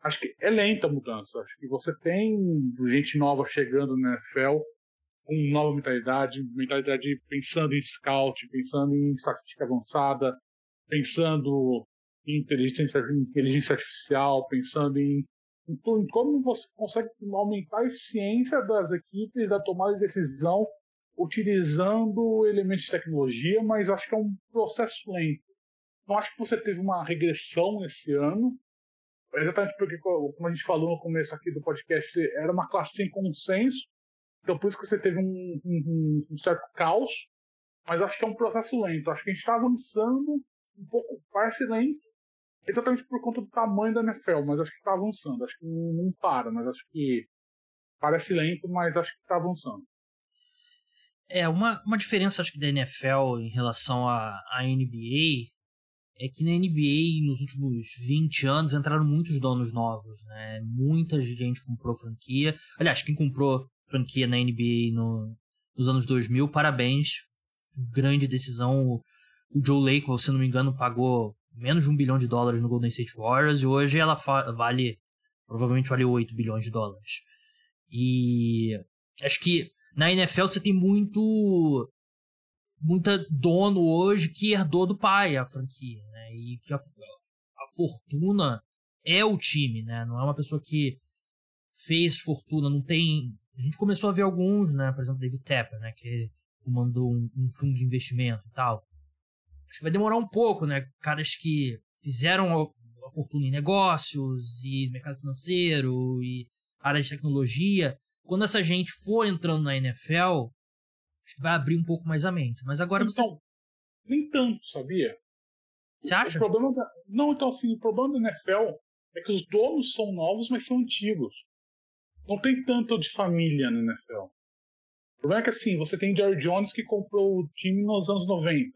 acho que é lenta a mudança. Acho que você tem gente nova chegando na NFL com nova mentalidade, mentalidade pensando em scout, pensando em estatística avançada, pensando inteligência, inteligência artificial, pensando em, em, em, como você consegue aumentar a eficiência das equipes da tomada de decisão utilizando elementos de tecnologia, mas acho que é um processo lento. Não acho que você teve uma regressão esse ano, exatamente porque, como a gente falou no começo aqui do podcast, era uma classe sem consenso, então por isso que você teve um, um, um certo caos, mas acho que é um processo lento. Acho que a gente está avançando um pouco, parece lento, exatamente por conta do tamanho da NFL, mas acho que está avançando. Acho que não, não para, mas acho que parece lento, mas acho que está avançando. É, uma, uma diferença acho que da NFL em relação à, à NBA é que na NBA, nos últimos 20 anos, entraram muitos donos novos, né? Muita gente comprou franquia. Aliás, quem comprou franquia na NBA no, nos anos 2000, parabéns. Grande decisão. O, Joe Lake, se não me engano, pagou menos de um bilhão de dólares no Golden State Warriors e hoje ela vale, provavelmente vale 8 bilhões de dólares. E acho que na NFL você tem muito muita dono hoje que herdou do pai a franquia, né? E que a, a fortuna é o time, né? Não é uma pessoa que fez fortuna, não tem. A gente começou a ver alguns, né? Por exemplo, David Tepper, né? Que mandou um, um fundo de investimento e tal. Acho que vai demorar um pouco, né? Caras que fizeram a, a fortuna em negócios e mercado financeiro e área de tecnologia. Quando essa gente for entrando na NFL, acho que vai abrir um pouco mais a mente. Mas agora então, você. Nem tanto, sabia? Você acha? O problema da... Não, então assim, o problema da NFL é que os donos são novos, mas são antigos. Não tem tanto de família na NFL. O problema é que assim, você tem Jerry Jones que comprou o time nos anos 90.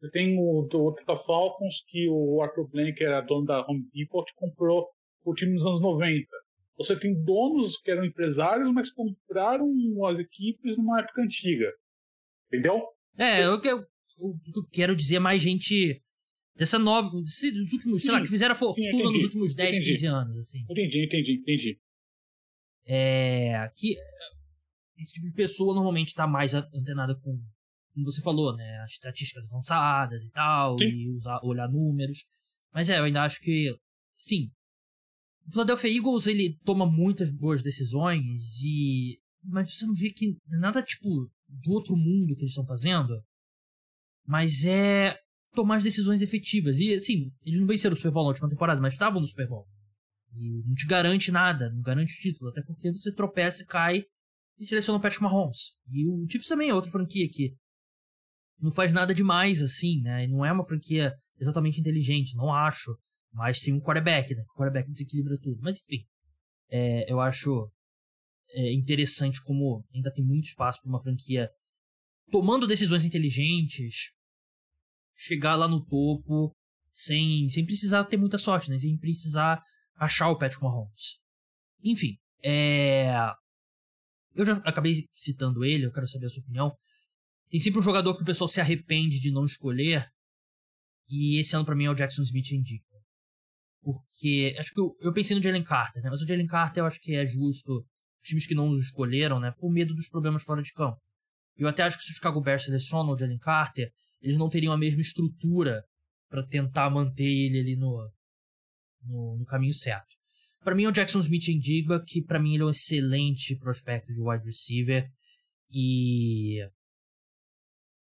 Você tem o do Atlanta Falcons, que o Arthur Blank era dono da Home Depot, que comprou o time nos anos 90. Você tem donos que eram empresários, mas compraram as equipes numa época antiga. Entendeu? É, o que eu, eu, quero dizer mais gente dessa nova. Dos últimos, sim, sei lá, que fizeram fortuna sim, nos últimos 10, entendi. 15 anos. Assim. Entendi, entendi, entendi. É. Que esse tipo de pessoa normalmente está mais antenada com, como você falou, né? As estatísticas avançadas e tal, sim. e usar, olhar números. Mas é, eu ainda acho que. Sim, o Philadelphia Eagles, ele toma muitas boas decisões e... Mas você não vê que nada, tipo, do outro mundo que eles estão fazendo. Mas é tomar as decisões efetivas. E, assim, eles não venceram o Super Bowl na última temporada, mas estavam no Super Bowl. E não te garante nada, não garante o título. Até porque você tropeça, cai e seleciona o Patrick Mahomes. E o Chiefs também é outra franquia que não faz nada demais, assim, né? E não é uma franquia exatamente inteligente, não acho. Mas tem um quarterback, né? O quarterback desequilibra tudo. Mas enfim, é, eu acho é, interessante como ainda tem muito espaço para uma franquia tomando decisões inteligentes, chegar lá no topo sem, sem precisar ter muita sorte, né? Sem precisar achar o Patrick Mahomes. Enfim, é... eu já acabei citando ele, eu quero saber a sua opinião. Tem sempre um jogador que o pessoal se arrepende de não escolher, e esse ano para mim é o Jackson Smith Indica. Porque acho que eu, eu pensei no Jalen Carter, né? Mas o Jalen Carter eu acho que é justo os times que não o escolheram, né? Por medo dos problemas fora de campo. Eu até acho que se o Chicago Bears selecionam o Jalen Carter, eles não teriam a mesma estrutura para tentar manter ele ali no, no, no caminho certo. Para mim é o Jackson Smith em que para mim ele é um excelente prospecto de wide receiver e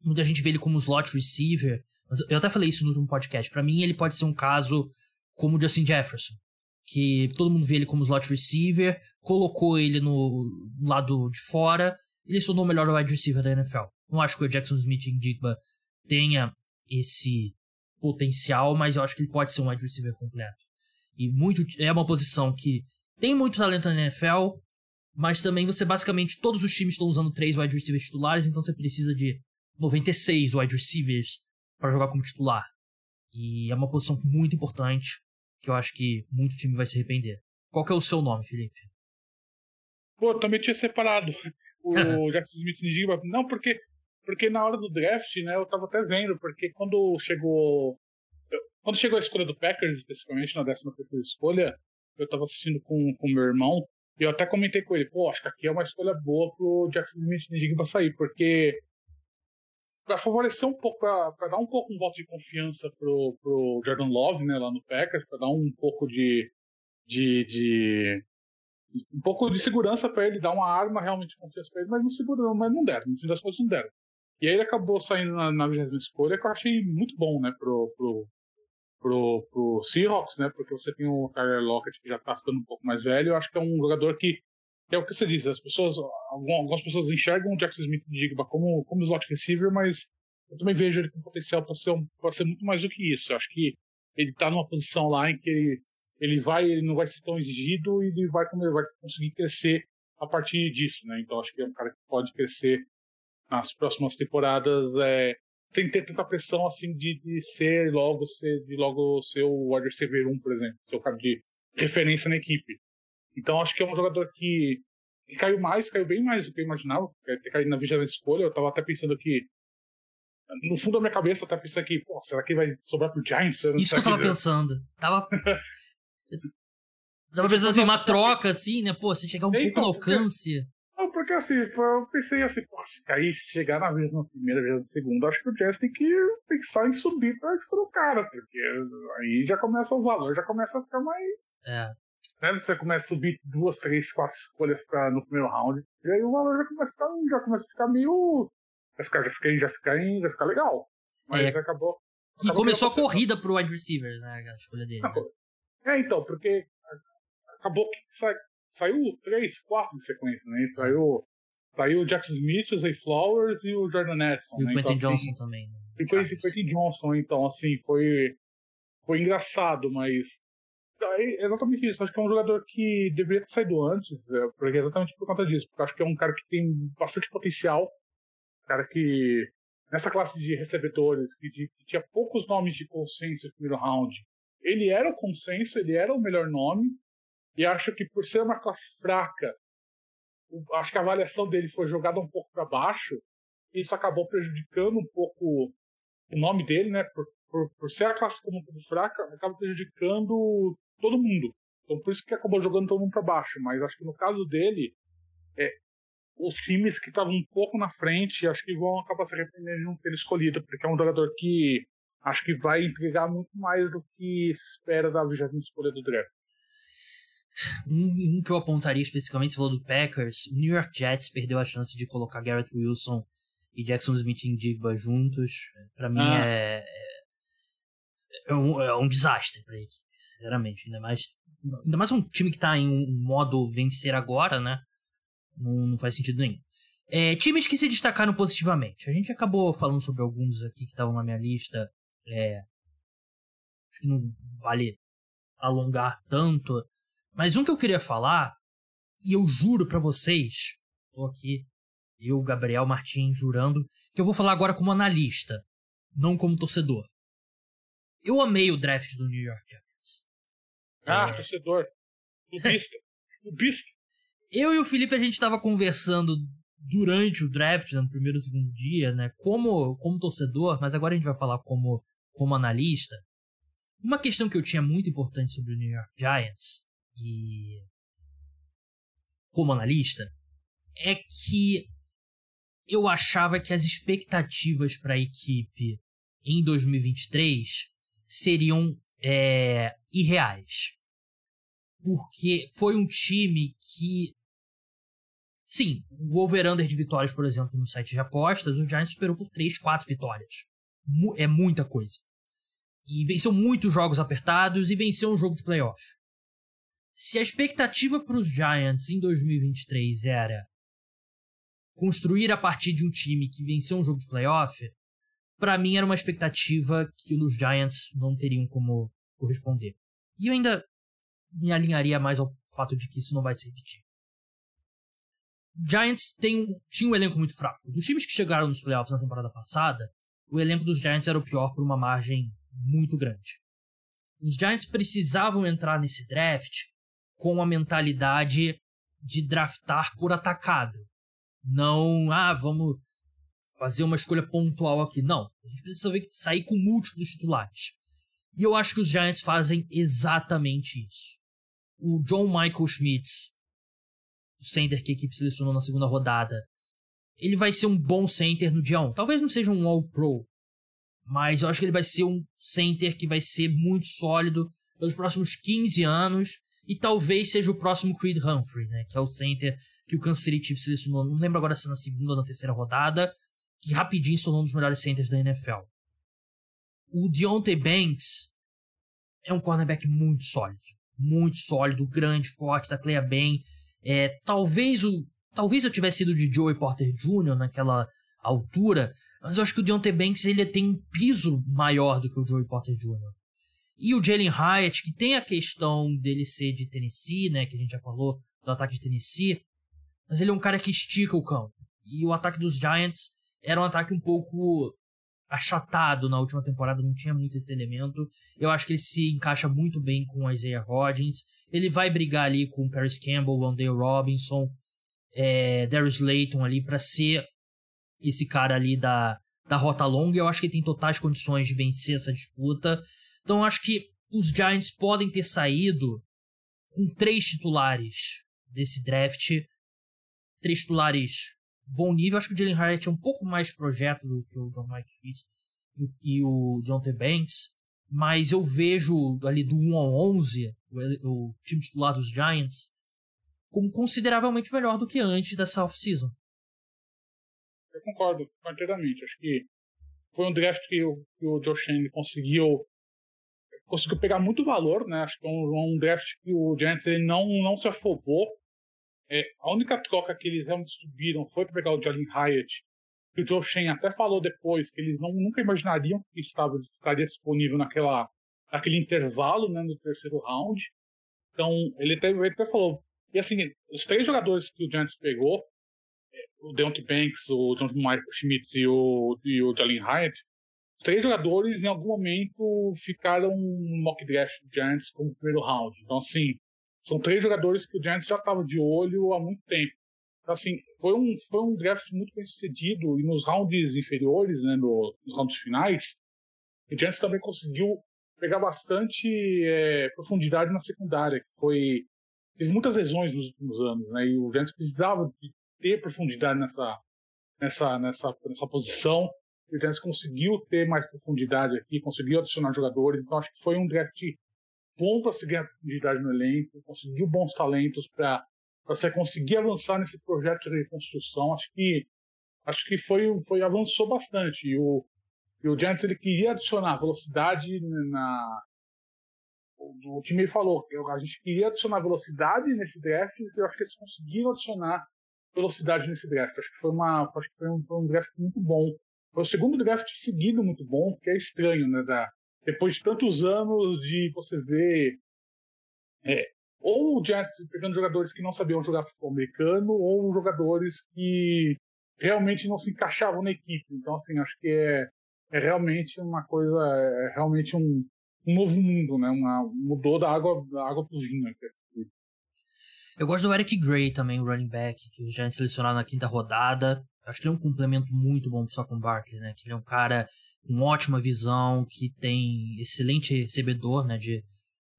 muita gente vê ele como slot receiver. Eu até falei isso no último podcast. Para mim ele pode ser um caso como o Justin Jefferson, que todo mundo vê ele como slot receiver, colocou ele no lado de fora, ele se tornou o melhor wide receiver da NFL. Não acho que o Jackson Smith Digba tenha esse potencial, mas eu acho que ele pode ser um wide receiver completo. E muito é uma posição que tem muito talento na NFL, mas também você basicamente todos os times estão usando três wide receivers titulares, então você precisa de 96 wide receivers para jogar como titular. E é uma posição muito importante que eu acho que muito time vai se arrepender. Qual que é o seu nome, Felipe? Pô, eu também tinha separado <laughs> o Jackson Smith Njigba. Não, porque, porque na hora do draft, né, eu tava até vendo, porque quando chegou. Quando chegou a escolha do Packers, especificamente, na 13 terceira escolha, eu tava assistindo com o meu irmão, e eu até comentei com ele, pô, acho que aqui é uma escolha boa pro Jackson Smith Njigba sair, porque para favorecer um pouco, para dar um pouco um voto de confiança pro, pro Jordan Love, né, lá no Packers, para dar um pouco de, de, de um pouco de segurança para ele, dar uma arma realmente de confiança para ele, mas não segurou, mas não deram, no fim das contas não deram. E aí ele acabou saindo na, na 20 escolha, que eu achei muito bom, né, pro, pro, pro, pro Seahawks, né, porque você tem o Tyler Lockett que já tá ficando um pouco mais velho, eu acho que é um jogador que é o que você diz, as pessoas, algumas pessoas enxergam o Jackson Smith de Digba como, como slot receiver, mas eu também vejo ele com potencial para ser, um, ser muito mais do que isso. Eu acho que ele está numa posição lá em que ele, ele vai, ele não vai ser tão exigido e ele vai, ele vai conseguir crescer a partir disso, né? Então acho que é um cara que pode crescer nas próximas temporadas é, sem ter tanta pressão assim de, de ser logo ser de logo ser o wide receiver 1, por exemplo, ser o cara de referência na equipe. Então acho que é um jogador que, que caiu mais, caiu bem mais do que eu imaginava, ter caído na vigésima escolha. Eu estava até pensando que no fundo da minha cabeça, eu até pensando que, pô, será que vai sobrar pro Giants? Isso que eu tava que... pensando. Tava. <laughs> Tava pensando assim, uma troca assim, né? Pô, você chegar um então, pouco no alcance. Não, porque assim, eu pensei assim, pô, se cair, se chegar na vez na primeira, vez na segunda, acho que o Jazz tem que pensar em subir pra escolher o cara, porque aí já começa o valor, já começa a ficar mais. É. Né? Você começa a subir duas, três, quatro escolhas pra, no primeiro round, e aí o valor já começa a ficar, já começa a ficar meio. Vai ficar, já fica, já fica, já fica legal. Mas é. acabou. E começou a corrida pro wide receivers, né? A escolha dele. Né? É, então, porque acabou que sai, saiu três, quatro em sequência, né? Saiu, saiu o Jackson Smith, o Zay Flowers e o Jordan Edson. E né? o Quentin então, assim, Johnson também. Né? E o Quentin Johnson, então, assim, foi, foi engraçado, mas é exatamente isso. Acho que é um jogador que deveria ter saído antes, é, porque é exatamente por conta disso. Porque acho que é um cara que tem bastante potencial. Cara que, nessa classe de recebedores, que, de, que tinha poucos nomes de consenso no primeiro round, ele era o consenso, ele era o melhor nome. E acho que por ser uma classe fraca, acho que a avaliação dele foi jogada um pouco para baixo. E isso acabou prejudicando um pouco o nome dele, né? Por, por, por ser a classe como um pouco fraca, acaba prejudicando todo mundo. Então por isso que acabou jogando todo mundo para baixo. Mas acho que no caso dele, é, os times que estavam um pouco na frente, acho que vão acabar se arrependendo de não ter escolhido, porque é um jogador que acho que vai entregar muito mais do que se espera da 20 escolha do draft. Um, um, que eu apontaria especificamente, você falou do Packers, o New York Jets perdeu a chance de colocar Garrett Wilson e Jackson Smith em Digba juntos. Para mim ah. é, é, é, um, é um desastre pra equipe, sinceramente. Ainda mais, ainda mais um time que tá em um modo vencer agora, né? Não, não faz sentido nenhum. É, times que se destacaram positivamente. A gente acabou falando sobre alguns aqui que estavam na minha lista. É, acho que não vale alongar tanto. Mas um que eu queria falar, e eu juro para vocês, tô aqui, eu, Gabriel Martins, jurando, que eu vou falar agora como analista, não como torcedor. Eu amei o draft do New York Giants. Ah, é... torcedor. Clubista. <laughs> Clubista. Eu e o Felipe, a gente tava conversando durante o draft, né, no primeiro e segundo dia, né, como, como torcedor, mas agora a gente vai falar como, como analista. Uma questão que eu tinha muito importante sobre o New York Giants e como analista é que eu achava que as expectativas para a equipe em 2023 seriam é, irreais. Porque foi um time que. Sim, o over-under de vitórias, por exemplo, no site de apostas, o Giants superou por 3, 4 vitórias. É muita coisa. E venceu muitos jogos apertados e venceu um jogo de playoff. Se a expectativa para os Giants em 2023 era construir a partir de um time que venceu um jogo de playoff, para mim era uma expectativa que os Giants não teriam como corresponder. E eu ainda me alinharia mais ao fato de que isso não vai se repetir. Giants tem, tinha um elenco muito fraco. Dos times que chegaram nos playoffs na temporada passada, o elenco dos Giants era o pior por uma margem muito grande. Os Giants precisavam entrar nesse draft com a mentalidade de draftar por atacado. Não, ah, vamos fazer uma escolha pontual aqui. Não. A gente precisa sair com múltiplos titulares. E eu acho que os Giants fazem exatamente isso. O John Michael Schmitz, o center que a equipe selecionou na segunda rodada, ele vai ser um bom center no dia 1. Talvez não seja um All-Pro, mas eu acho que ele vai ser um center que vai ser muito sólido pelos próximos 15 anos e talvez seja o próximo Creed Humphrey, né? Que é o center que o Kansas City selecionou, não lembro agora se na segunda ou na terceira rodada, que rapidinho se tornou um dos melhores centers da NFL. O Deontay Banks é um cornerback muito sólido. Muito sólido, grande, forte, tacleia bem. É, talvez o talvez eu tivesse ido de Joey Porter Jr. naquela altura, mas eu acho que o Deontay Banks ele tem um piso maior do que o Joey Porter Jr. E o Jalen Hyatt, que tem a questão dele ser de Tennessee, né? Que a gente já falou do ataque de Tennessee. Mas ele é um cara que estica o campo. E o ataque dos Giants era um ataque um pouco achatado na última temporada, não tinha muito esse elemento. Eu acho que ele se encaixa muito bem com o Isaiah Rodgers. Ele vai brigar ali com Paris Campbell, Andale Robinson, é, Darius Layton ali para ser esse cara ali da, da rota longa. Eu acho que ele tem totais condições de vencer essa disputa. Então acho que os Giants podem ter saído com três titulares desse draft. Três titulares bom nível. Acho que o Jalen Hyatt é um pouco mais projeto do que o John Mike Schmitz e o John. Banks. Mas eu vejo ali do 1 ao 11, o, o time titular dos Giants, como consideravelmente melhor do que antes dessa off-season. Eu concordo inteiramente. Acho que foi um draft que o, que o Joe Shane conseguiu conseguiu pegar muito valor, né? Acho que é um, um draft que o Giants ele não, não se afobou. É, a única troca que eles realmente subiram foi para pegar o Jalen Hyatt, que o Joe Shane até falou depois que eles não, nunca imaginariam que estava, estaria disponível naquela, naquele intervalo né, no terceiro round. Então, ele até, ele até falou. E assim, os três jogadores que o Giants pegou, é, o Deontay Banks, o John Michael Schmitz e o, e o Jalen Hyatt, os três jogadores, em algum momento, ficaram no mock draft do Giants como primeiro round. Então, assim, são três jogadores que o Giants já estava de olho há muito tempo. Então, assim, foi um, foi um draft muito bem sucedido e nos rounds inferiores, né, no, nos rounds finais, o Giants também conseguiu pegar bastante é, profundidade na secundária, que foi teve muitas lesões nos últimos anos, né, e o Giants precisava de ter profundidade nessa nessa nessa nessa posição o Giants conseguiu ter mais profundidade aqui, conseguiu adicionar jogadores, então acho que foi um draft bom para seguir a profundidade no elenco, conseguiu bons talentos para você conseguir avançar nesse projeto de reconstrução. Acho que acho que foi foi avançou bastante e o e o Giants ele queria adicionar velocidade na o, o time falou que a gente queria adicionar velocidade nesse draft e eu acho que eles conseguiram adicionar velocidade nesse draft. Acho que foi uma acho que foi um, foi um draft muito bom foi o segundo draft seguido muito bom, que é estranho, né? Da, depois de tantos anos de você ver é, ou o Jets pegando jogadores que não sabiam jogar futebol americano, ou jogadores que realmente não se encaixavam na equipe. Então, assim, acho que é, é realmente uma coisa, é realmente um, um novo mundo, né? Uma, mudou da água, da água pro vinho. Aqui, Eu gosto do Eric Gray também, o running back, que os Giants selecionaram na quinta rodada. Acho que ele é um complemento muito bom pro Saquon Barkley, né? Que ele é um cara com ótima visão, que tem excelente recebedor, né? De,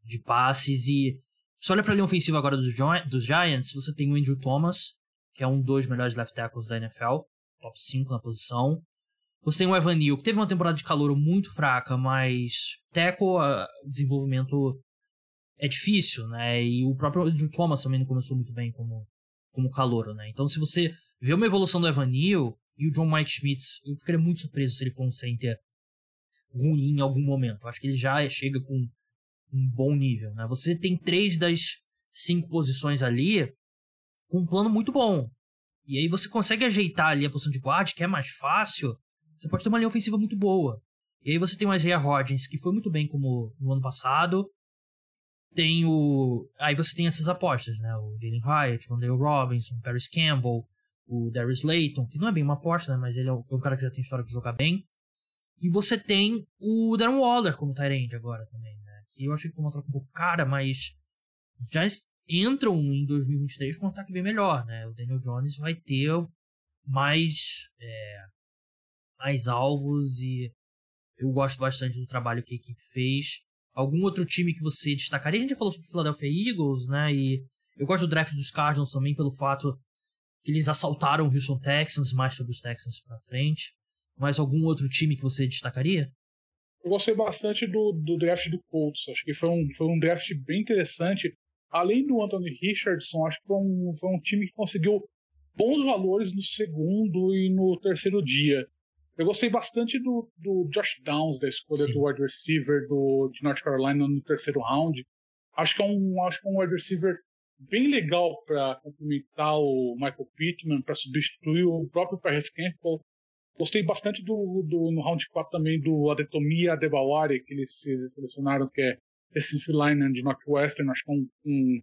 de passes e se olha pra linha ofensiva agora dos, dos Giants, você tem o Andrew Thomas, que é um dos melhores left tackles da NFL, top 5 na posição. Você tem o Evan Neal, que teve uma temporada de calor muito fraca, mas tackle, o desenvolvimento é difícil, né? E o próprio Andrew Thomas também não começou muito bem como, como calor, né? Então, se você ver uma evolução do Evan Neal e o John Mike Schmitz, eu ficaria muito surpreso se ele for um center ruim em algum momento. Eu acho que ele já chega com um bom nível, né? Você tem três das cinco posições ali com um plano muito bom. E aí você consegue ajeitar ali a posição de guarda, que é mais fácil. Você pode ter uma linha ofensiva muito boa. E aí você tem o Isaiah Rodgers, que foi muito bem como no ano passado. Tem o... Aí você tem essas apostas, né? O Jalen Hyatt, o Andale Robinson, o Paris Campbell, o Darius Layton, que não é bem uma aposta, né, mas ele é um, é cara que já tem história de jogar bem. E você tem o Darren Waller como Tyrande agora também, né? Que eu achei que foi uma troca um pouco cara, mas já entram em 2023 com um ataque bem melhor, né? O Daniel Jones vai ter mais, é, mais alvos e eu gosto bastante do trabalho que a equipe fez. Algum outro time que você destacaria? A gente já falou sobre o Philadelphia Eagles, né? E eu gosto do draft dos Cardinals também pelo fato que eles assaltaram o Houston Texans, mais sobre os Texans para frente. Mais algum outro time que você destacaria? Eu gostei bastante do, do draft do Colts. Acho que foi um, foi um draft bem interessante. Além do Anthony Richardson, acho que foi um, foi um time que conseguiu bons valores no segundo e no terceiro dia. Eu gostei bastante do, do Josh Downs, da escolha Sim. do wide receiver do, de North Carolina no terceiro round. Acho que é um, acho que é um wide receiver bem legal para complementar o Michael Pittman, para substituir o próprio Paris Campbell. Gostei bastante do, do, no round 4 também do Adetomia Adebawari, que eles selecionaram, que é defensive liner de Northwestern. Acho que é um, um,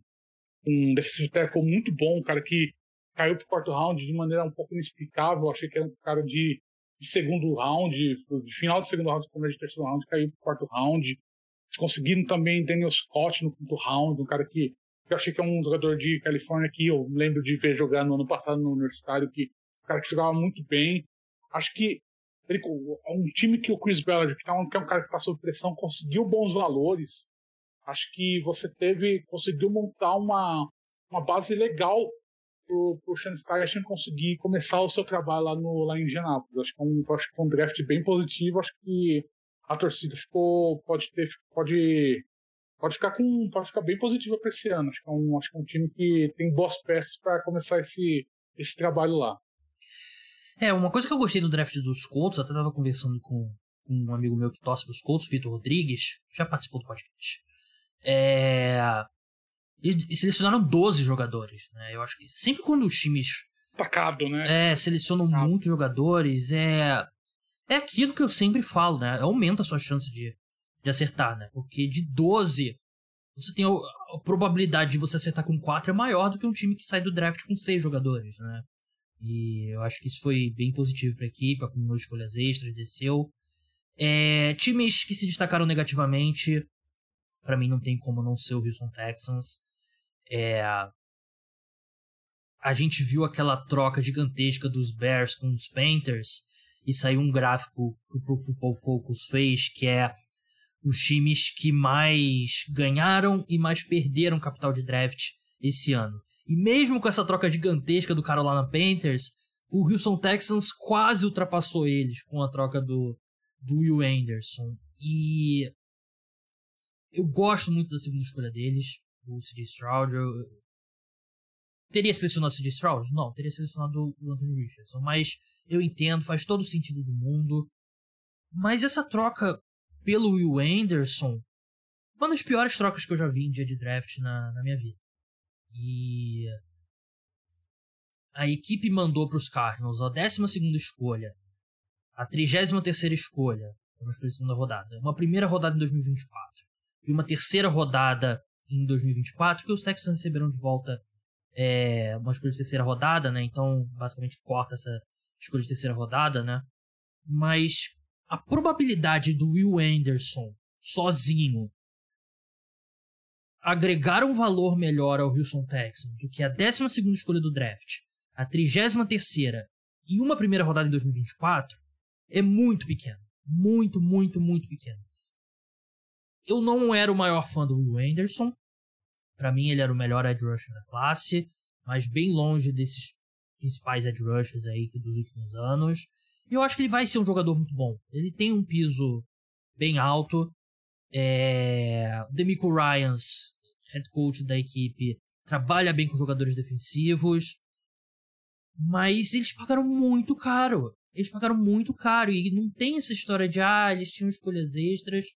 um defensive tackle muito bom, um cara que caiu para o quarto round de maneira um pouco inexplicável. Achei que era um cara de, de segundo round, de final de segundo round, começo de terceiro round, caiu para o quarto round. Eles conseguiram também Daniel Scott no quinto round, um cara que eu achei que é um jogador de Califórnia que eu lembro de ver jogar no ano passado no Universitário, que um cara que jogava muito bem. Acho que ele, um time que o Chris Ballard, que é um, que é um cara que está sob pressão, conseguiu bons valores. acho que você teve, conseguiu montar uma, uma base legal pro, pro Sean Stein conseguir começar o seu trabalho lá, no, lá em Indianápolis. Acho que, é um, acho que foi um draft bem positivo, acho que a torcida ficou, pode ter, pode, pode ficar com, pode ficar bem positiva para esse ano. Acho que é um, acho que é um time que tem boas peças para começar esse, esse trabalho lá. É, uma coisa que eu gostei do draft dos Colts, até tava conversando com, com um amigo meu que torce pros Colts, Vitor Rodrigues, já participou do podcast. É, eles selecionaram 12 jogadores, né? Eu acho que sempre quando os times. Tacado, né? É, selecionam Tacado. muitos jogadores, é. É aquilo que eu sempre falo, né? Aumenta a sua chance de, de acertar, né? Porque de 12, você tem a, probabilidade de você acertar com 4 é maior do que um time que sai do draft com 6 jogadores, né? E eu acho que isso foi bem positivo para a equipe, acumulou escolhas extras, desceu. É, times que se destacaram negativamente, para mim não tem como não ser o Houston Texans. É, a gente viu aquela troca gigantesca dos Bears com os Panthers e saiu um gráfico que o Pro Football Focus fez que é os times que mais ganharam e mais perderam capital de draft esse ano. E mesmo com essa troca gigantesca do Carolina Panthers, o Houston Texans quase ultrapassou eles com a troca do, do Will Anderson. E eu gosto muito da segunda escolha deles, o CJ Stroud. Eu... Teria selecionado o CJ Stroud? Não, teria selecionado o Anthony Richardson. Mas eu entendo, faz todo o sentido do mundo. Mas essa troca pelo Will Anderson, uma das piores trocas que eu já vi em dia de draft na, na minha vida. E a equipe mandou para os Cardinals a 12 escolha, a 33 escolha, uma escolha segunda rodada, uma primeira rodada em 2024 e uma terceira rodada em 2024, que os Texans receberam de volta é, uma escolha de terceira rodada, né? Então, basicamente, corta essa escolha de terceira rodada, né? Mas a probabilidade do Will Anderson sozinho agregar um valor melhor ao Houston Texans do que a 12 escolha do draft, a 33 e uma primeira rodada em 2024 é muito pequeno. Muito, muito, muito pequeno. Eu não era o maior fã do Will Anderson. Para mim, ele era o melhor edge rusher da classe, mas bem longe desses principais edge rushers aí dos últimos anos. E eu acho que ele vai ser um jogador muito bom. Ele tem um piso bem alto. É... Demico Ryans, head coach da equipe, trabalha bem com jogadores defensivos. Mas eles pagaram muito caro. Eles pagaram muito caro. E não tem essa história de, ah, eles tinham escolhas extras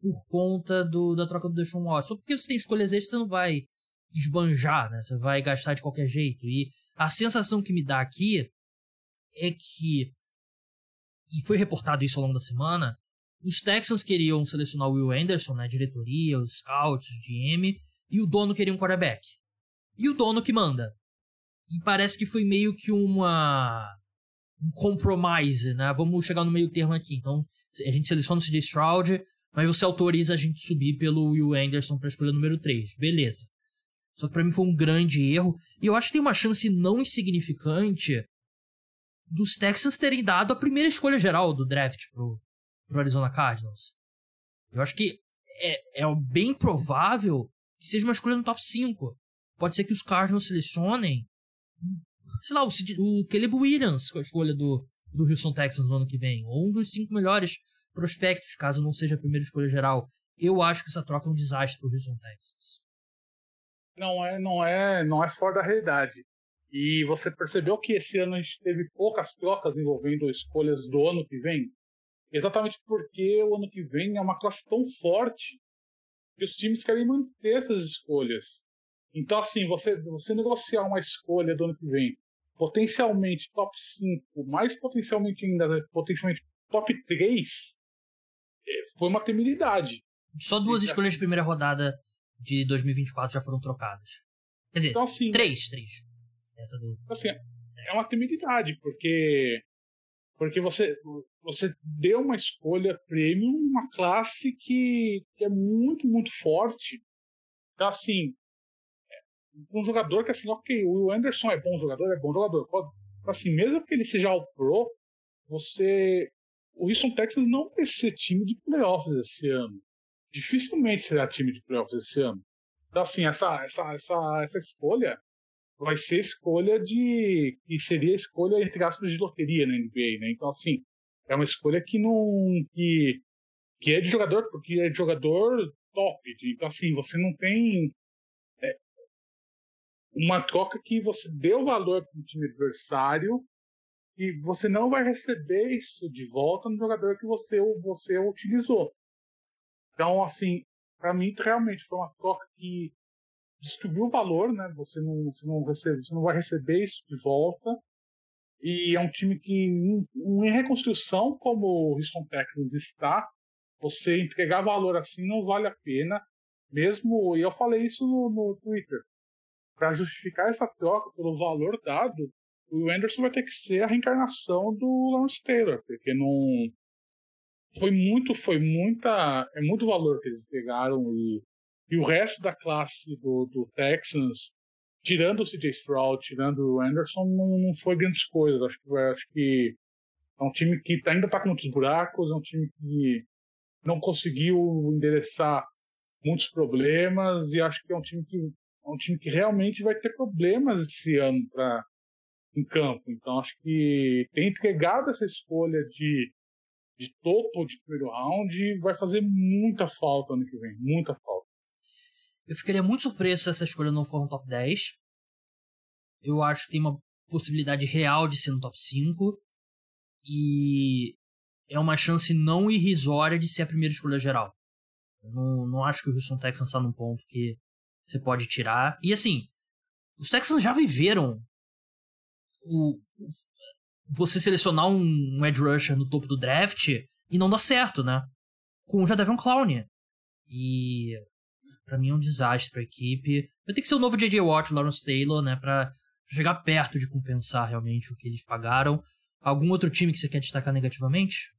por conta do, da troca do Deshaun Watson. Porque você tem escolhas extras, você não vai esbanjar, né? Você vai gastar de qualquer jeito. E a sensação que me dá aqui é que, e foi reportado isso ao longo da semana, os Texans queriam selecionar o Will Anderson, né? Diretoria, os scouts, o GM, e o dono queria um quarterback. E o dono que manda. E parece que foi meio que uma um compromise, né? Vamos chegar no meio termo aqui. Então, a gente seleciona o CJ Stroud, mas você autoriza a gente subir pelo Will Anderson para escolha número 3. Beleza. Só que pra mim foi um grande erro. E eu acho que tem uma chance não insignificante dos Texans terem dado a primeira escolha geral do draft pro, pro Arizona Cardinals. Eu acho que é, é bem provável que seja uma escolha no top 5. Pode ser que os Cardinals selecionem, sei lá, o, o Caleb Williams com a escolha do, do Houston Texans no ano que vem. Ou um dos cinco melhores prospectos, caso não seja a primeira escolha geral. Eu acho que essa troca é um desastre para o Houston Texans. Não é, não é, não é fora da realidade. E você percebeu que esse ano a gente teve poucas trocas envolvendo escolhas do ano que vem? Exatamente porque o ano que vem é uma classe tão forte que os times querem manter essas escolhas. Então, assim, você, você negociar uma escolha do ano que vem, potencialmente top 5, mais potencialmente ainda, potencialmente top 3, foi uma temeridade. Só duas escolhas de primeira rodada de 2024 já foram trocadas. Quer dizer, então, assim, três, três. Essa do. Assim, é uma temeridade, porque. Porque você, você deu uma escolha premium, uma classe que, que é muito, muito forte. Então, assim, um jogador que, assim, ok, o Anderson é bom jogador, é bom jogador. Assim, mesmo que ele seja o pro, você o Houston Texans não vai ser time de playoffs esse ano. dificilmente será time de playoffs esse ano. Então, assim, essa, essa, essa, essa escolha vai ser escolha de. que seria escolha, entre aspas, de loteria na NBA, né? Então, assim, é uma escolha que não. que, que é de jogador, porque é de jogador top. Então, assim, você não tem. É, uma troca que você deu valor para o time adversário e você não vai receber isso de volta no jogador que você, você utilizou. Então, assim, para mim realmente foi uma troca que distribuiu o valor, né? Você não, você não recebe, você não vai receber isso de volta. E é um time que em, em reconstrução, como o Houston Texans está, você entregar valor assim não vale a pena. Mesmo, e eu falei isso no, no Twitter, para justificar essa troca pelo valor dado, o Anderson vai ter que ser a reencarnação do Lawrence Taylor, porque não foi muito, foi muita, é muito valor que eles pegaram e, e o resto da classe do, do Texans, tirando o CJ Stroud, tirando o Anderson, não, não foi grandes coisas. Acho que, acho que é um time que ainda está com muitos buracos, é um time que não conseguiu endereçar muitos problemas e acho que é um time que é um time que realmente vai ter problemas esse ano para em campo. Então acho que tem entregado essa escolha de de topo de primeiro round vai fazer muita falta ano que vem. Muita falta. Eu ficaria muito surpreso se essa escolha não for no top 10. Eu acho que tem uma possibilidade real de ser no top 5. E é uma chance não irrisória de ser a primeira escolha geral. Eu não, não acho que o Houston Texans está num ponto que você pode tirar. E assim, os Texans já viveram o, você selecionar um, um edge rusher no topo do draft e não dá certo, né? Com o Jadavion Clowney. E para mim é um desastre pra equipe. Vai ter que ser o novo J.J. Watt, Lawrence Taylor, né? Pra chegar perto de compensar realmente o que eles pagaram. Algum outro time que você quer destacar negativamente?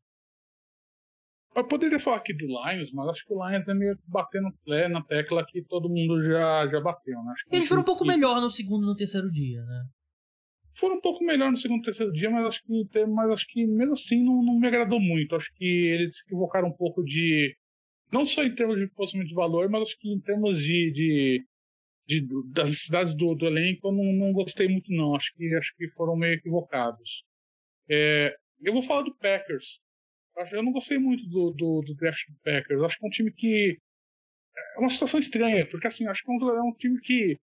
Eu poderia falar aqui do Lions, mas acho que o Lions é meio batendo na tecla que todo mundo já, já bateu, né? Eles foram um pouco que... melhor no segundo e no terceiro dia, né? foram um pouco melhor no segundo e terceiro dia, mas acho que, mas acho que mesmo assim não, não me agradou muito. Acho que eles se equivocaram um pouco de. Não só em termos de posicionamento de valor, mas acho que em termos de, de, de das necessidades do, do elenco, eu não, não gostei muito, não. Acho que, acho que foram meio equivocados. É, eu vou falar do Packers. Eu não gostei muito do, do, do draft do Packers. Acho que é um time que. É uma situação estranha, porque assim, acho que é um, é um time que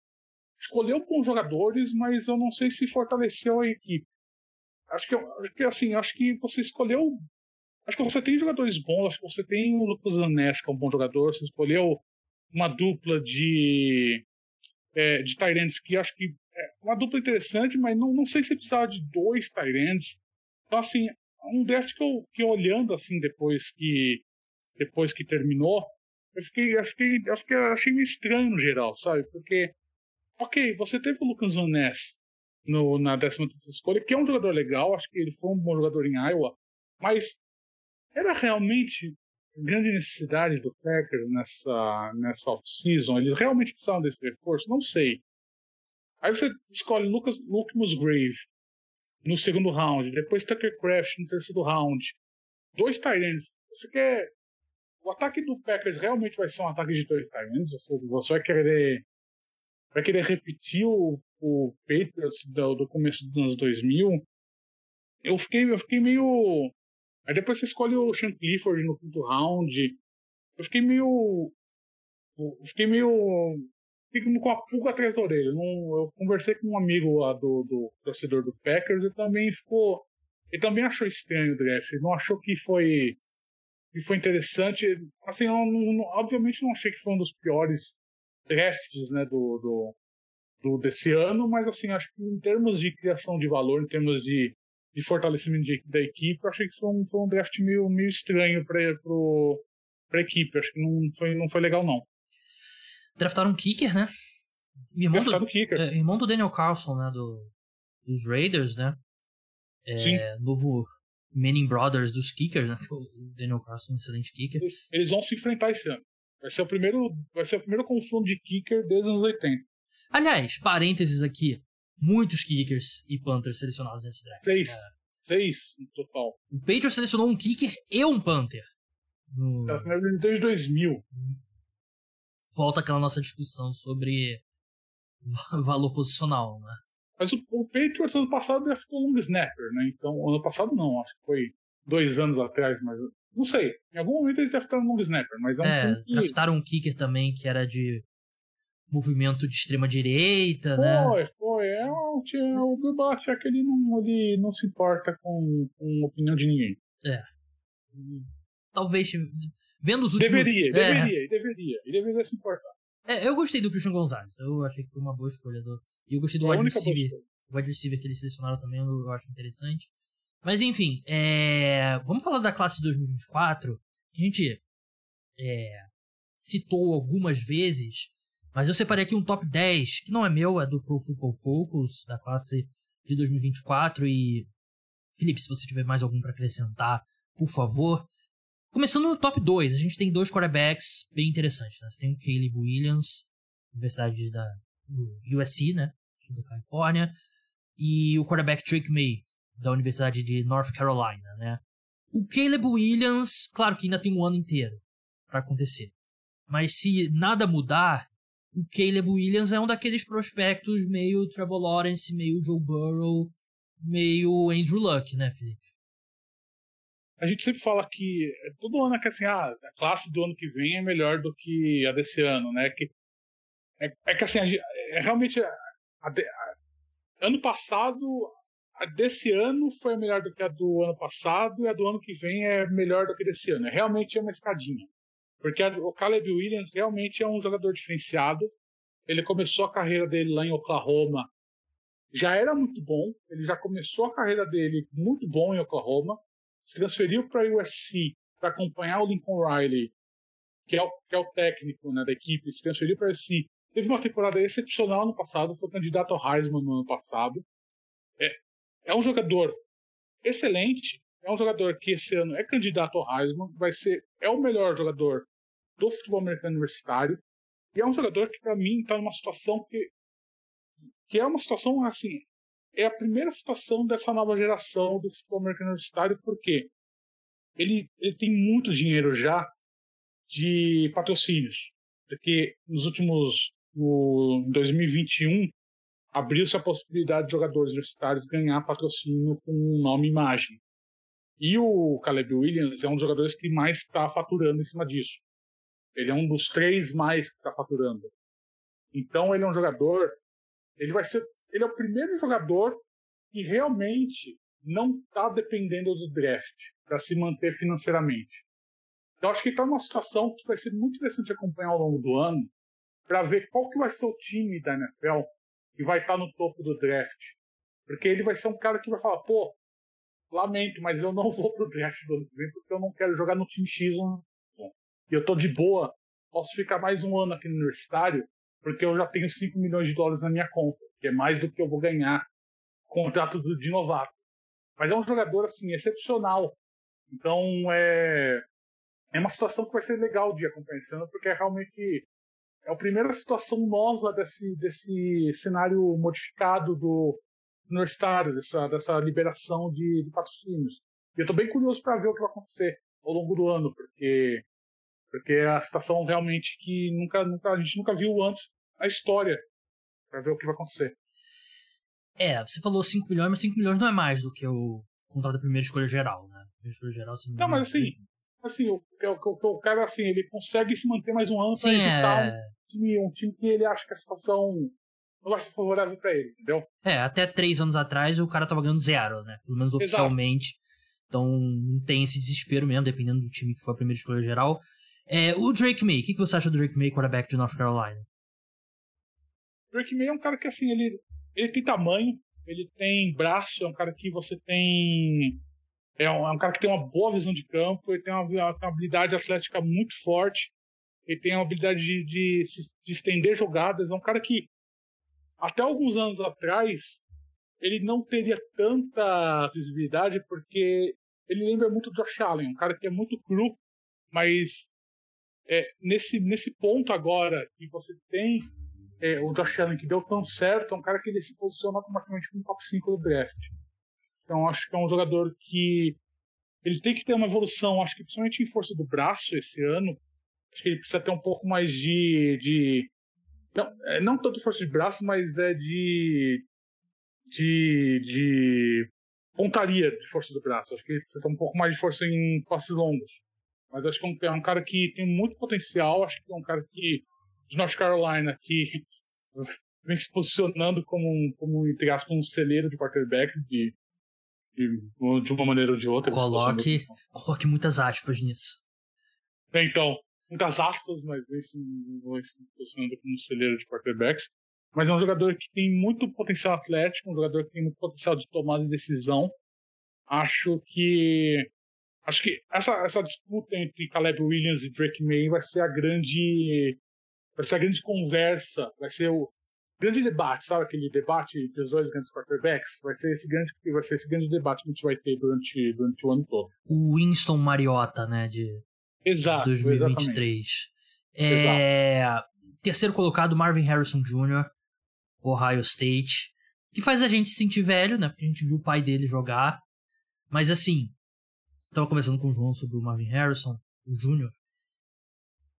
escolheu bons jogadores, mas eu não sei se fortaleceu a equipe. Acho que, acho que assim, acho que você escolheu. Acho que você tem jogadores bons, acho que você tem o Lucas Anes, que é um bom jogador, você escolheu uma dupla de, é, de Tyrants que acho que é uma dupla interessante, mas não, não sei se precisava de dois Tyrants. Então, assim, um draft que eu, que eu olhando assim depois que depois que terminou, eu fiquei, eu fiquei, eu fiquei, eu achei meio estranho no geral, sabe? Porque ok, você teve o Lucas Ness no, na 13 escolha, que é um jogador legal, acho que ele foi um bom jogador em Iowa, mas era realmente grande necessidade do Packers nessa, nessa off-season? Eles realmente precisavam desse reforço? Não sei. Aí você escolhe Lucas, Luke Musgrave no segundo round, depois Tucker Craft no terceiro round, dois Tyrants. Você quer. O ataque do Packers realmente vai ser um ataque de dois Tyrants? Você, você vai querer vai querer repetir o, o Patriots do, do, começo dos anos 2000, eu fiquei, eu fiquei meio. Aí depois você escolhe o Sean Clifford no quinto round. Eu fiquei meio. Eu fiquei meio. Fiquei com a pulga atrás da orelha. Não, eu conversei com um amigo lá do, do torcedor do Packers e também ficou. Ele também achou estranho o draft. Ele não achou que foi. que foi interessante. Assim, eu não, obviamente não achei que foi um dos piores drafts né, do, do, do, desse ano, mas assim, acho que em termos de criação de valor, em termos de, de fortalecimento de, da equipe, eu achei que foi um, foi um draft meio, meio estranho para a equipe. Acho que não foi, não foi legal, não. Draftaram um kicker, né? Irmão Draftaram do, kicker. É, irmão do Daniel Carlson, né? Do, dos Raiders, né? É, Sim. Novo Manning Brothers dos kickers, né? O Daniel Carlson, um excelente kicker. Eles, eles vão se enfrentar esse ano. Vai ser o primeiro, vai ser o primeiro confronto de kicker desde os anos 80. Aliás, parênteses aqui. Muitos kickers e Panthers selecionados nesse draft. Seis. Seis no total. O Patriots selecionou um kicker e um Panther. No... Pela primeira vez desde 2000. Volta aquela nossa discussão sobre valor posicional, né? Mas o, o Patriots ano passado já ficou long snapper, né? Então, ano passado não, acho que foi dois anos atrás, mas não sei. Em algum momento eles já ficaram long snapper, mas é um é, que... draftaram um kicker também que era de movimento de extrema direita, foi, né? Foi, foi. É, o Bill Belichick ele não, ele não se importa com, com a opinião de ninguém. É. Talvez vendo os últimos deveria, é. deveria, deveria, ele deveria se importar. É, eu gostei do Christian Gonzalez. Eu achei que foi uma boa escolha do e eu gostei do é wide receiver. O wide receiver que eles selecionaram também eu acho interessante. Mas enfim, é... vamos falar da classe de 2024. Que a gente é... citou algumas vezes, mas eu separei aqui um top 10, que não é meu, é do Pro Football Focus, da classe de 2024. E, Felipe, se você tiver mais algum para acrescentar, por favor. Começando no top 2, a gente tem dois quarterbacks bem interessantes. Né? Você tem o Caleb Williams, Universidade da USC, né? Sul da Califórnia. E o quarterback Drake May, da Universidade de North Carolina, né? O Caleb Williams, claro que ainda tem um ano inteiro para acontecer. Mas se nada mudar, o Caleb Williams é um daqueles prospectos meio Trevor Lawrence, meio Joe Burrow, meio Andrew Luck, né, Felipe? A gente sempre fala que todo ano é que assim, ah, a classe do ano que vem é melhor do que a desse ano, né? Que, é, é que assim, a, é, realmente a, a, ano passado a desse ano foi melhor do que a do ano passado e a do ano que vem é melhor do que desse ano. É, realmente é uma escadinha. Porque o Caleb Williams realmente é um jogador diferenciado. Ele começou a carreira dele lá em Oklahoma. Já era muito bom. Ele já começou a carreira dele muito bom em Oklahoma. Se transferiu para a USC para acompanhar o Lincoln Riley, que é o, que é o técnico né, da equipe. Se transferiu para a USC Teve uma temporada excepcional no passado, foi candidato ao Heisman no ano passado. É, é um jogador excelente, é um jogador que esse ano é candidato ao Heisman, vai ser é o melhor jogador do futebol americano universitário e é um jogador que para mim está numa situação que que é uma situação assim é a primeira situação dessa nova geração do futebol americano universitário porque ele, ele tem muito dinheiro já de patrocínios porque nos últimos no, em 2021, abriu-se a possibilidade de jogadores universitários ganhar patrocínio com nome e imagem. E o Caleb Williams é um dos jogadores que mais está faturando em cima disso. Ele é um dos três mais que está faturando. Então ele é um jogador, ele vai ser, ele é o primeiro jogador que realmente não está dependendo do draft para se manter financeiramente. Então acho que está numa situação que vai ser muito interessante acompanhar ao longo do ano, para ver qual que vai ser o time da NFL que vai estar tá no topo do draft. Porque ele vai ser um cara que vai falar, pô, lamento, mas eu não <laughs> vou pro draft do ano que vem porque eu não quero jogar no time X. E eu tô de boa, posso ficar mais um ano aqui no universitário porque eu já tenho 5 milhões de dólares na minha conta, que é mais do que eu vou ganhar contrato de novato. Mas é um jogador assim excepcional. Então é é uma situação que vai ser legal de acompanhar porque é realmente é a primeira situação nova desse, desse cenário modificado do universitário, dessa, dessa liberação de, de patrocínios. E eu estou bem curioso para ver o que vai acontecer ao longo do ano, porque porque é a situação realmente que nunca, nunca a gente nunca viu antes na história para ver o que vai acontecer. É, você falou 5 milhões, mas 5 milhões não é mais do que o contrato da primeira escolha geral, né? Primeira escolha geral, não, não mas assim, assim, o, o, o, cara assim, ele consegue se manter mais um ano para evitar é... um, time, um time que ele acha que a situação não vai ser favorável para ele, entendeu? É, até três anos atrás o cara tava ganhando zero, né? Pelo menos oficialmente. Exato. Então não tem esse desespero mesmo, dependendo do time que foi a primeira escolha geral. É, o Drake May, o que, que você acha do Drake May, quarterback de North Carolina? Drake May é um cara que assim, ele, ele tem tamanho, ele tem braço, é um cara que você tem é um, é um, cara que tem uma boa visão de campo, ele tem uma, uma habilidade atlética muito forte, ele tem uma habilidade de, de, de, estender jogadas. É um cara que, até alguns anos atrás, ele não teria tanta visibilidade porque ele lembra muito do Josh Allen, um cara que é muito cru, mas é, nesse, nesse ponto agora que você tem é, o Josh Allen que deu tão certo, é um cara que ele se posiciona automaticamente como top 5 do draft. Então acho que é um jogador que ele tem que ter uma evolução, acho que principalmente em força do braço esse ano. Acho que ele precisa ter um pouco mais de. de não, é, não tanto força de braço, mas é de. de. de pontaria de força do braço. Acho que ele precisa ter um pouco mais de força em passes longos. Mas acho que é um, é um cara que tem muito potencial. Acho que é um cara que. de North Carolina, que <laughs> vem se posicionando como, um, como entre aspas, um celeiro de quarterbacks de, de, de uma maneira ou de outra. Coloque, coloque muitas aspas nisso. Então, muitas aspas, mas vem se, vem se posicionando como um celeiro de quarterbacks. Mas é um jogador que tem muito potencial atlético, um jogador que tem muito potencial de tomada de decisão. Acho que acho que essa, essa disputa entre Caleb Williams e Drake May vai ser a grande vai ser a grande conversa, vai ser o grande debate, sabe aquele debate entre os dois grandes quarterbacks? Vai ser esse grande, vai ser esse grande debate que a gente vai ter durante, durante o ano todo. O Winston Mariota, né, de Exato, 2023. É, Exato. terceiro colocado Marvin Harrison Jr., Ohio State, que faz a gente se sentir velho, né, porque a gente viu o pai dele jogar. Mas assim, tava conversando com o João sobre o Marvin Harrison, o Jr.,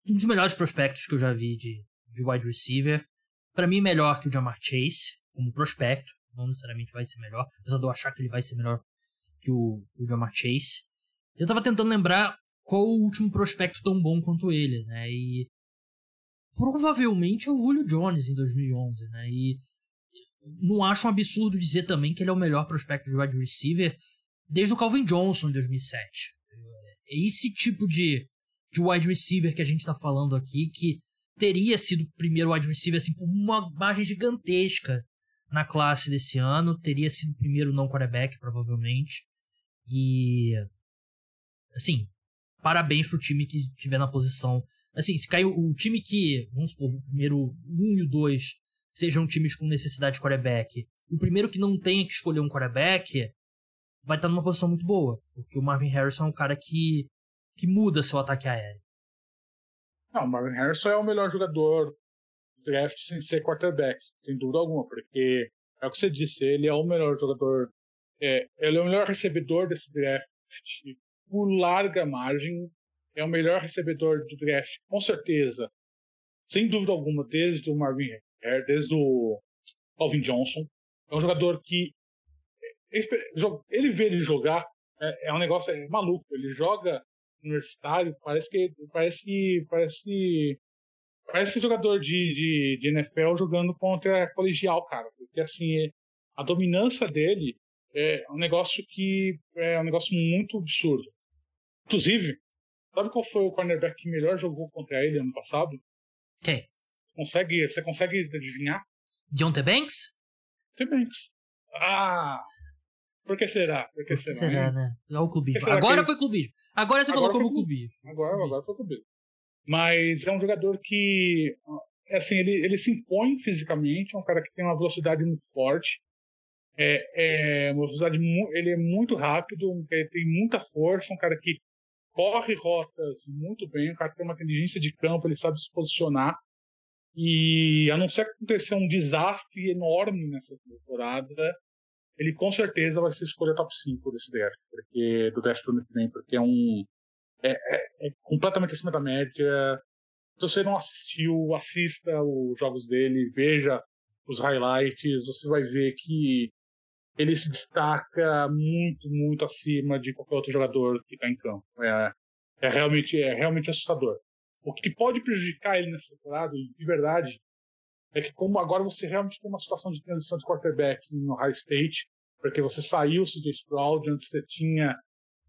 um dos melhores prospectos que eu já vi de, de wide receiver. Para mim, melhor que o Jamar Chase, como prospecto. Não necessariamente vai ser melhor, apesar de eu achar que ele vai ser melhor que o, que o Jamar Chase. Eu tava tentando lembrar qual o último prospecto tão bom quanto ele, né? E provavelmente é o Julio Jones em 2011, né? E não acho um absurdo dizer também que ele é o melhor prospecto de wide receiver desde o Calvin Johnson em 2007. É esse tipo de, de wide receiver que a gente está falando aqui, que teria sido o primeiro wide receiver assim, por uma margem gigantesca na classe desse ano, teria sido o primeiro não quarterback, provavelmente. E. Assim, parabéns pro time que tiver na posição. Assim, se caiu o time que, vamos supor, o primeiro um e o dois sejam times com necessidade de quarterback, o primeiro que não tenha que escolher um quarterback vai estar numa posição muito boa, porque o Marvin Harrison é um cara que, que muda seu ataque aéreo. Não, o Marvin Harrison é o melhor jogador do draft sem ser quarterback, sem dúvida alguma, porque é o que você disse, ele é o melhor jogador, é, ele é o melhor recebedor desse draft por larga margem, é o melhor recebedor do draft, com certeza, sem dúvida alguma, desde o Marvin Harrison, desde o Calvin Johnson. É um jogador que ele vê ele jogar é, é um negócio é maluco. Ele joga universitário, parece que parece que parece parece jogador de, de, de NFL jogando contra colegial, cara. Porque assim, a dominância dele é um negócio que é um negócio muito absurdo. Inclusive, sabe qual foi o cornerback que melhor jogou contra ele ano passado? Quem? Consegue, você consegue adivinhar? Deontay Banks? Deontay Banks. Ah, por que será? Por que, Por que será, será né? Olha o clubismo. Agora que... foi clubismo. Agora você agora falou como clubismo. Agora, agora foi clubismo. Mas é um jogador que, assim, ele, ele se impõe fisicamente, é um cara que tem uma velocidade muito forte. É, é uma velocidade, ele é muito rápido, ele tem muita força, um cara que corre rotas muito bem, um cara que tem uma inteligência de campo, ele sabe se posicionar. E a não ser que aconteça um desastre enorme nessa temporada, ele com certeza vai ser escolha top 5 desse draft, porque, do draft do ano que vem, porque é um. É, é, é, completamente acima da média. Se você não assistiu, assista os jogos dele, veja os highlights, você vai ver que ele se destaca muito, muito acima de qualquer outro jogador que está em campo. É, é, realmente, é realmente assustador. O que pode prejudicar ele nessa temporada, de verdade, é que como agora você realmente tem uma situação de transição de quarterback no High State, porque você saiu o CJ Stroud, antes você tinha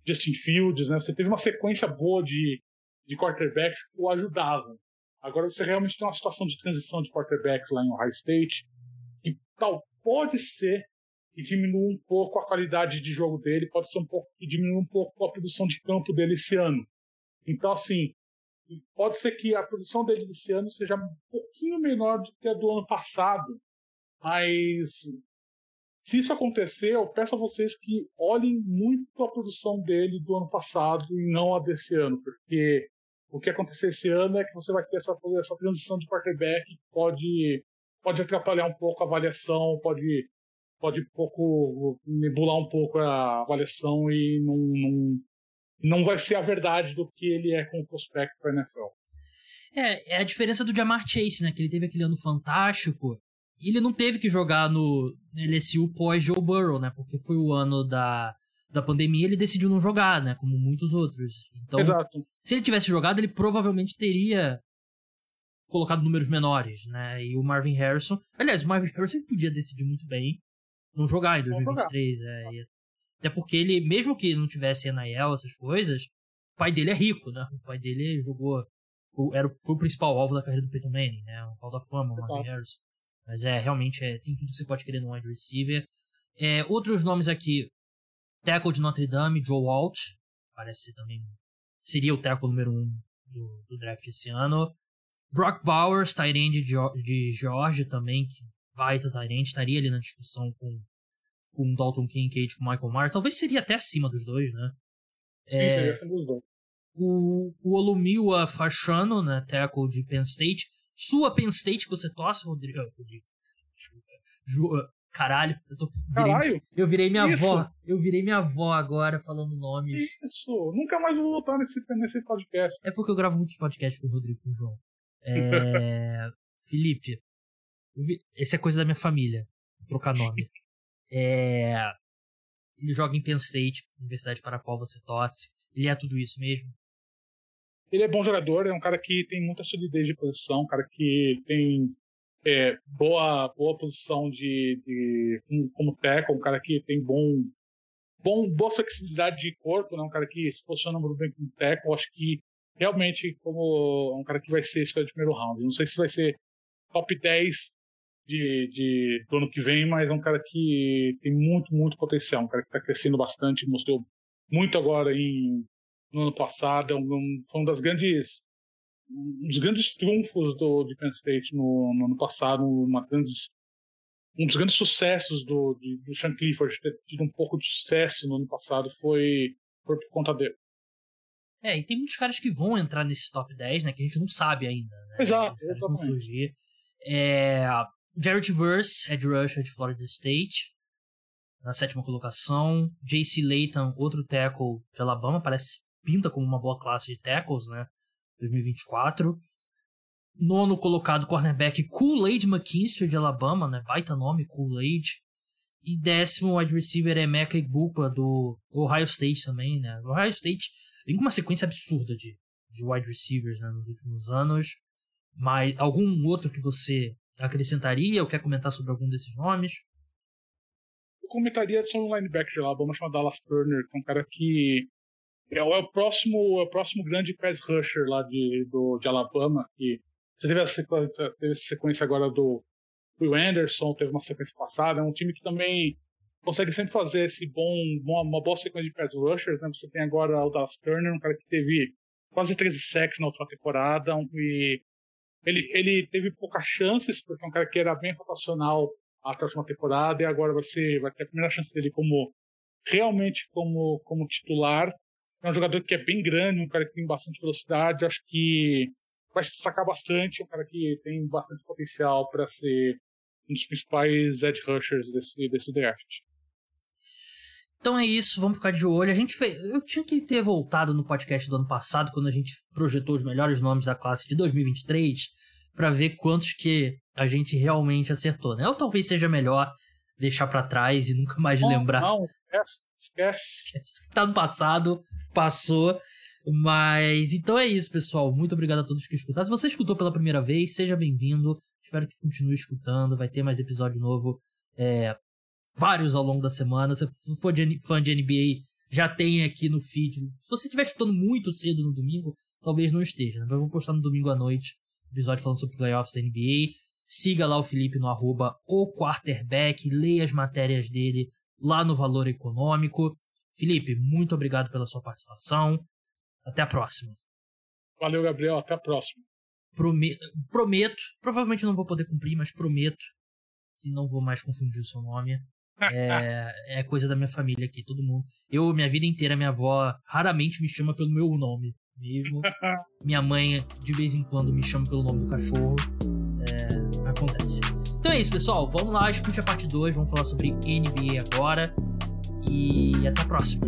Justin Fields, né? Você teve uma sequência boa de, de quarterbacks que o ajudavam. Agora você realmente tem uma situação de transição de quarterbacks lá em Ohio State, que tal pode ser que diminua um pouco a qualidade de jogo dele, pode ser um pouco que diminua um pouco a produção de campo dele esse ano. Então, assim, pode ser que a produção dele esse ano seja um pouquinho menor do que a do ano passado, mas se isso acontecer, eu peço a vocês que olhem muito a produção dele do ano passado e não a desse ano, porque o que acontecer esse ano é que você vai ter essa, essa transição de quarterback que pode, pode atrapalhar um pouco a avaliação, pode, pode pouco nebular um pouco a avaliação e não, não, não vai ser a verdade do que ele é como prospecto para NFL. É, é a diferença do Jamar Chase, né? Que ele teve aquele ano fantástico. E ele não teve que jogar no LSU pós Joe Burrow, né? Porque foi o ano da, da pandemia, ele decidiu não jogar, né? Como muitos outros. Então, Exato. se ele tivesse jogado, ele provavelmente teria colocado números menores, né? E o Marvin Harrison. Aliás, o Marvin Harrison podia decidir muito bem não jogar em 2023. Jogar. É, até porque ele, mesmo que não tivesse NIL, essas coisas, o pai dele é rico, né? O pai dele jogou. Foi, era, foi o principal alvo da carreira do Peyton Manning, né? O pau da fama, o Marvin Harrison. Mas é, realmente, é, tem tudo que você pode querer no wide receiver. É, outros nomes aqui: Tackle de Notre Dame, Joe Walt. Parece ser também. Seria o tackle número um do, do draft esse ano. Brock Bowers, Tyrande de Georgia também, que baita Tyrande, estaria ali na discussão com, com Dalton Kincaid, com Michael Mayer. Talvez seria até acima dos dois, né? É, Sim, dos dois. O, o Olumiwa Fachano, né, tackle de Penn State. Sua Penn State que você torce, Rodrigo? Rodrigo desculpa. Ju, ah, caralho, eu tô. Virei, caralho? Eu virei minha Isso. avó. Eu virei minha avó agora falando nomes. Isso, nunca mais vou voltar nesse, nesse podcast. É porque eu gravo muitos podcasts com o Rodrigo e com o João. É... <laughs> Felipe, essa é coisa da minha família, trocar nome. <laughs> É... Ele joga em Penn State, universidade para a qual você torce. Ele é tudo isso mesmo? Ele é bom jogador, é um cara que tem muita solidez de posição, um cara que tem é, boa, boa posição de, de como tackle, um cara que tem bom, bom boa flexibilidade de corpo, né? um cara que se posiciona muito bem como tackle. Acho que realmente como um cara que vai ser escolha de primeiro round. Não sei se vai ser top 10 de, de, do ano que vem, mas é um cara que tem muito, muito potencial. Um cara que está crescendo bastante, mostrou muito agora em, no ano passado. É um, foi um das grandes um dos grandes triunfos do, de Penn State no, no ano passado, uma grandes, um dos grandes sucessos do, de, do Sean Clifford ter tido um pouco de sucesso no ano passado foi, foi por conta dele. É, e tem muitos caras que vão entrar nesse top 10, né? Que a gente não sabe ainda. Né? Exato, exatamente. Surgir. É, Jarrett Verse, Ed rusher de Florida State, na sétima colocação. J.C. Layton, outro tackle de Alabama, parece pinta como uma boa classe de tackles, né? 2024. Nono colocado, cornerback Kool-Aid McKinstry de Alabama, né? Baita nome, Kool-Aid. E décimo wide receiver é Mecca Igbuka do Ohio State também, né? O Ohio State Vem com uma sequência absurda de, de wide receivers né, nos últimos anos. Mas algum outro que você acrescentaria ou quer comentar sobre algum desses nomes? Eu comentaria sobre um linebacker de Alabama chamado Dallas Turner, que é um cara que é, o, é o próximo, é o próximo grande pass rusher lá de, do, de Alabama. E você teve a sequência, teve a sequência agora do Will Anderson, teve uma sequência passada. É um time que também consegue sempre fazer esse bom, uma boa sequência de pass rushers, né? Você tem agora o Dallas Turner, um cara que teve quase 13 sacks na última temporada, e ele, ele teve poucas chances, porque é um cara que era bem rotacional até a última temporada, e agora vai, ser, vai ter a primeira chance dele como realmente como, como titular. É um jogador que é bem grande, um cara que tem bastante velocidade, acho que vai se sacar bastante, um cara que tem bastante potencial para ser um dos principais edge rushers desse, desse draft. Então é isso, vamos ficar de olho. A gente fez. Eu tinha que ter voltado no podcast do ano passado, quando a gente projetou os melhores nomes da classe de 2023, para ver quantos que a gente realmente acertou, né? Ou talvez seja melhor deixar para trás e nunca mais não, lembrar. Não, esquece, esquece. Tá no passado, passou. Mas então é isso, pessoal. Muito obrigado a todos que escutaram. Se você escutou pela primeira vez, seja bem-vindo. Espero que continue escutando. Vai ter mais episódio novo é, vários ao longo da semana. Se for de, fã de NBA, já tem aqui no feed. Se você estiver escutando muito cedo no domingo, talvez não esteja. Né? Eu vou postar no domingo à noite episódio falando sobre playoffs da NBA. Siga lá o Felipe no arroba o quarterback, leia as matérias dele lá no Valor Econômico. Felipe, muito obrigado pela sua participação. Até a próxima. Valeu, Gabriel. Até a próxima. Prometo, prometo, provavelmente não vou poder cumprir, mas prometo que não vou mais confundir o seu nome. É, é coisa da minha família aqui, todo mundo. Eu, minha vida inteira, minha avó raramente me chama pelo meu nome mesmo. <laughs> Minha mãe, de vez em quando, me chama pelo nome do cachorro. É, acontece. Então é isso, pessoal. Vamos lá, escute a parte 2. Vamos falar sobre NBA agora. E até a próxima.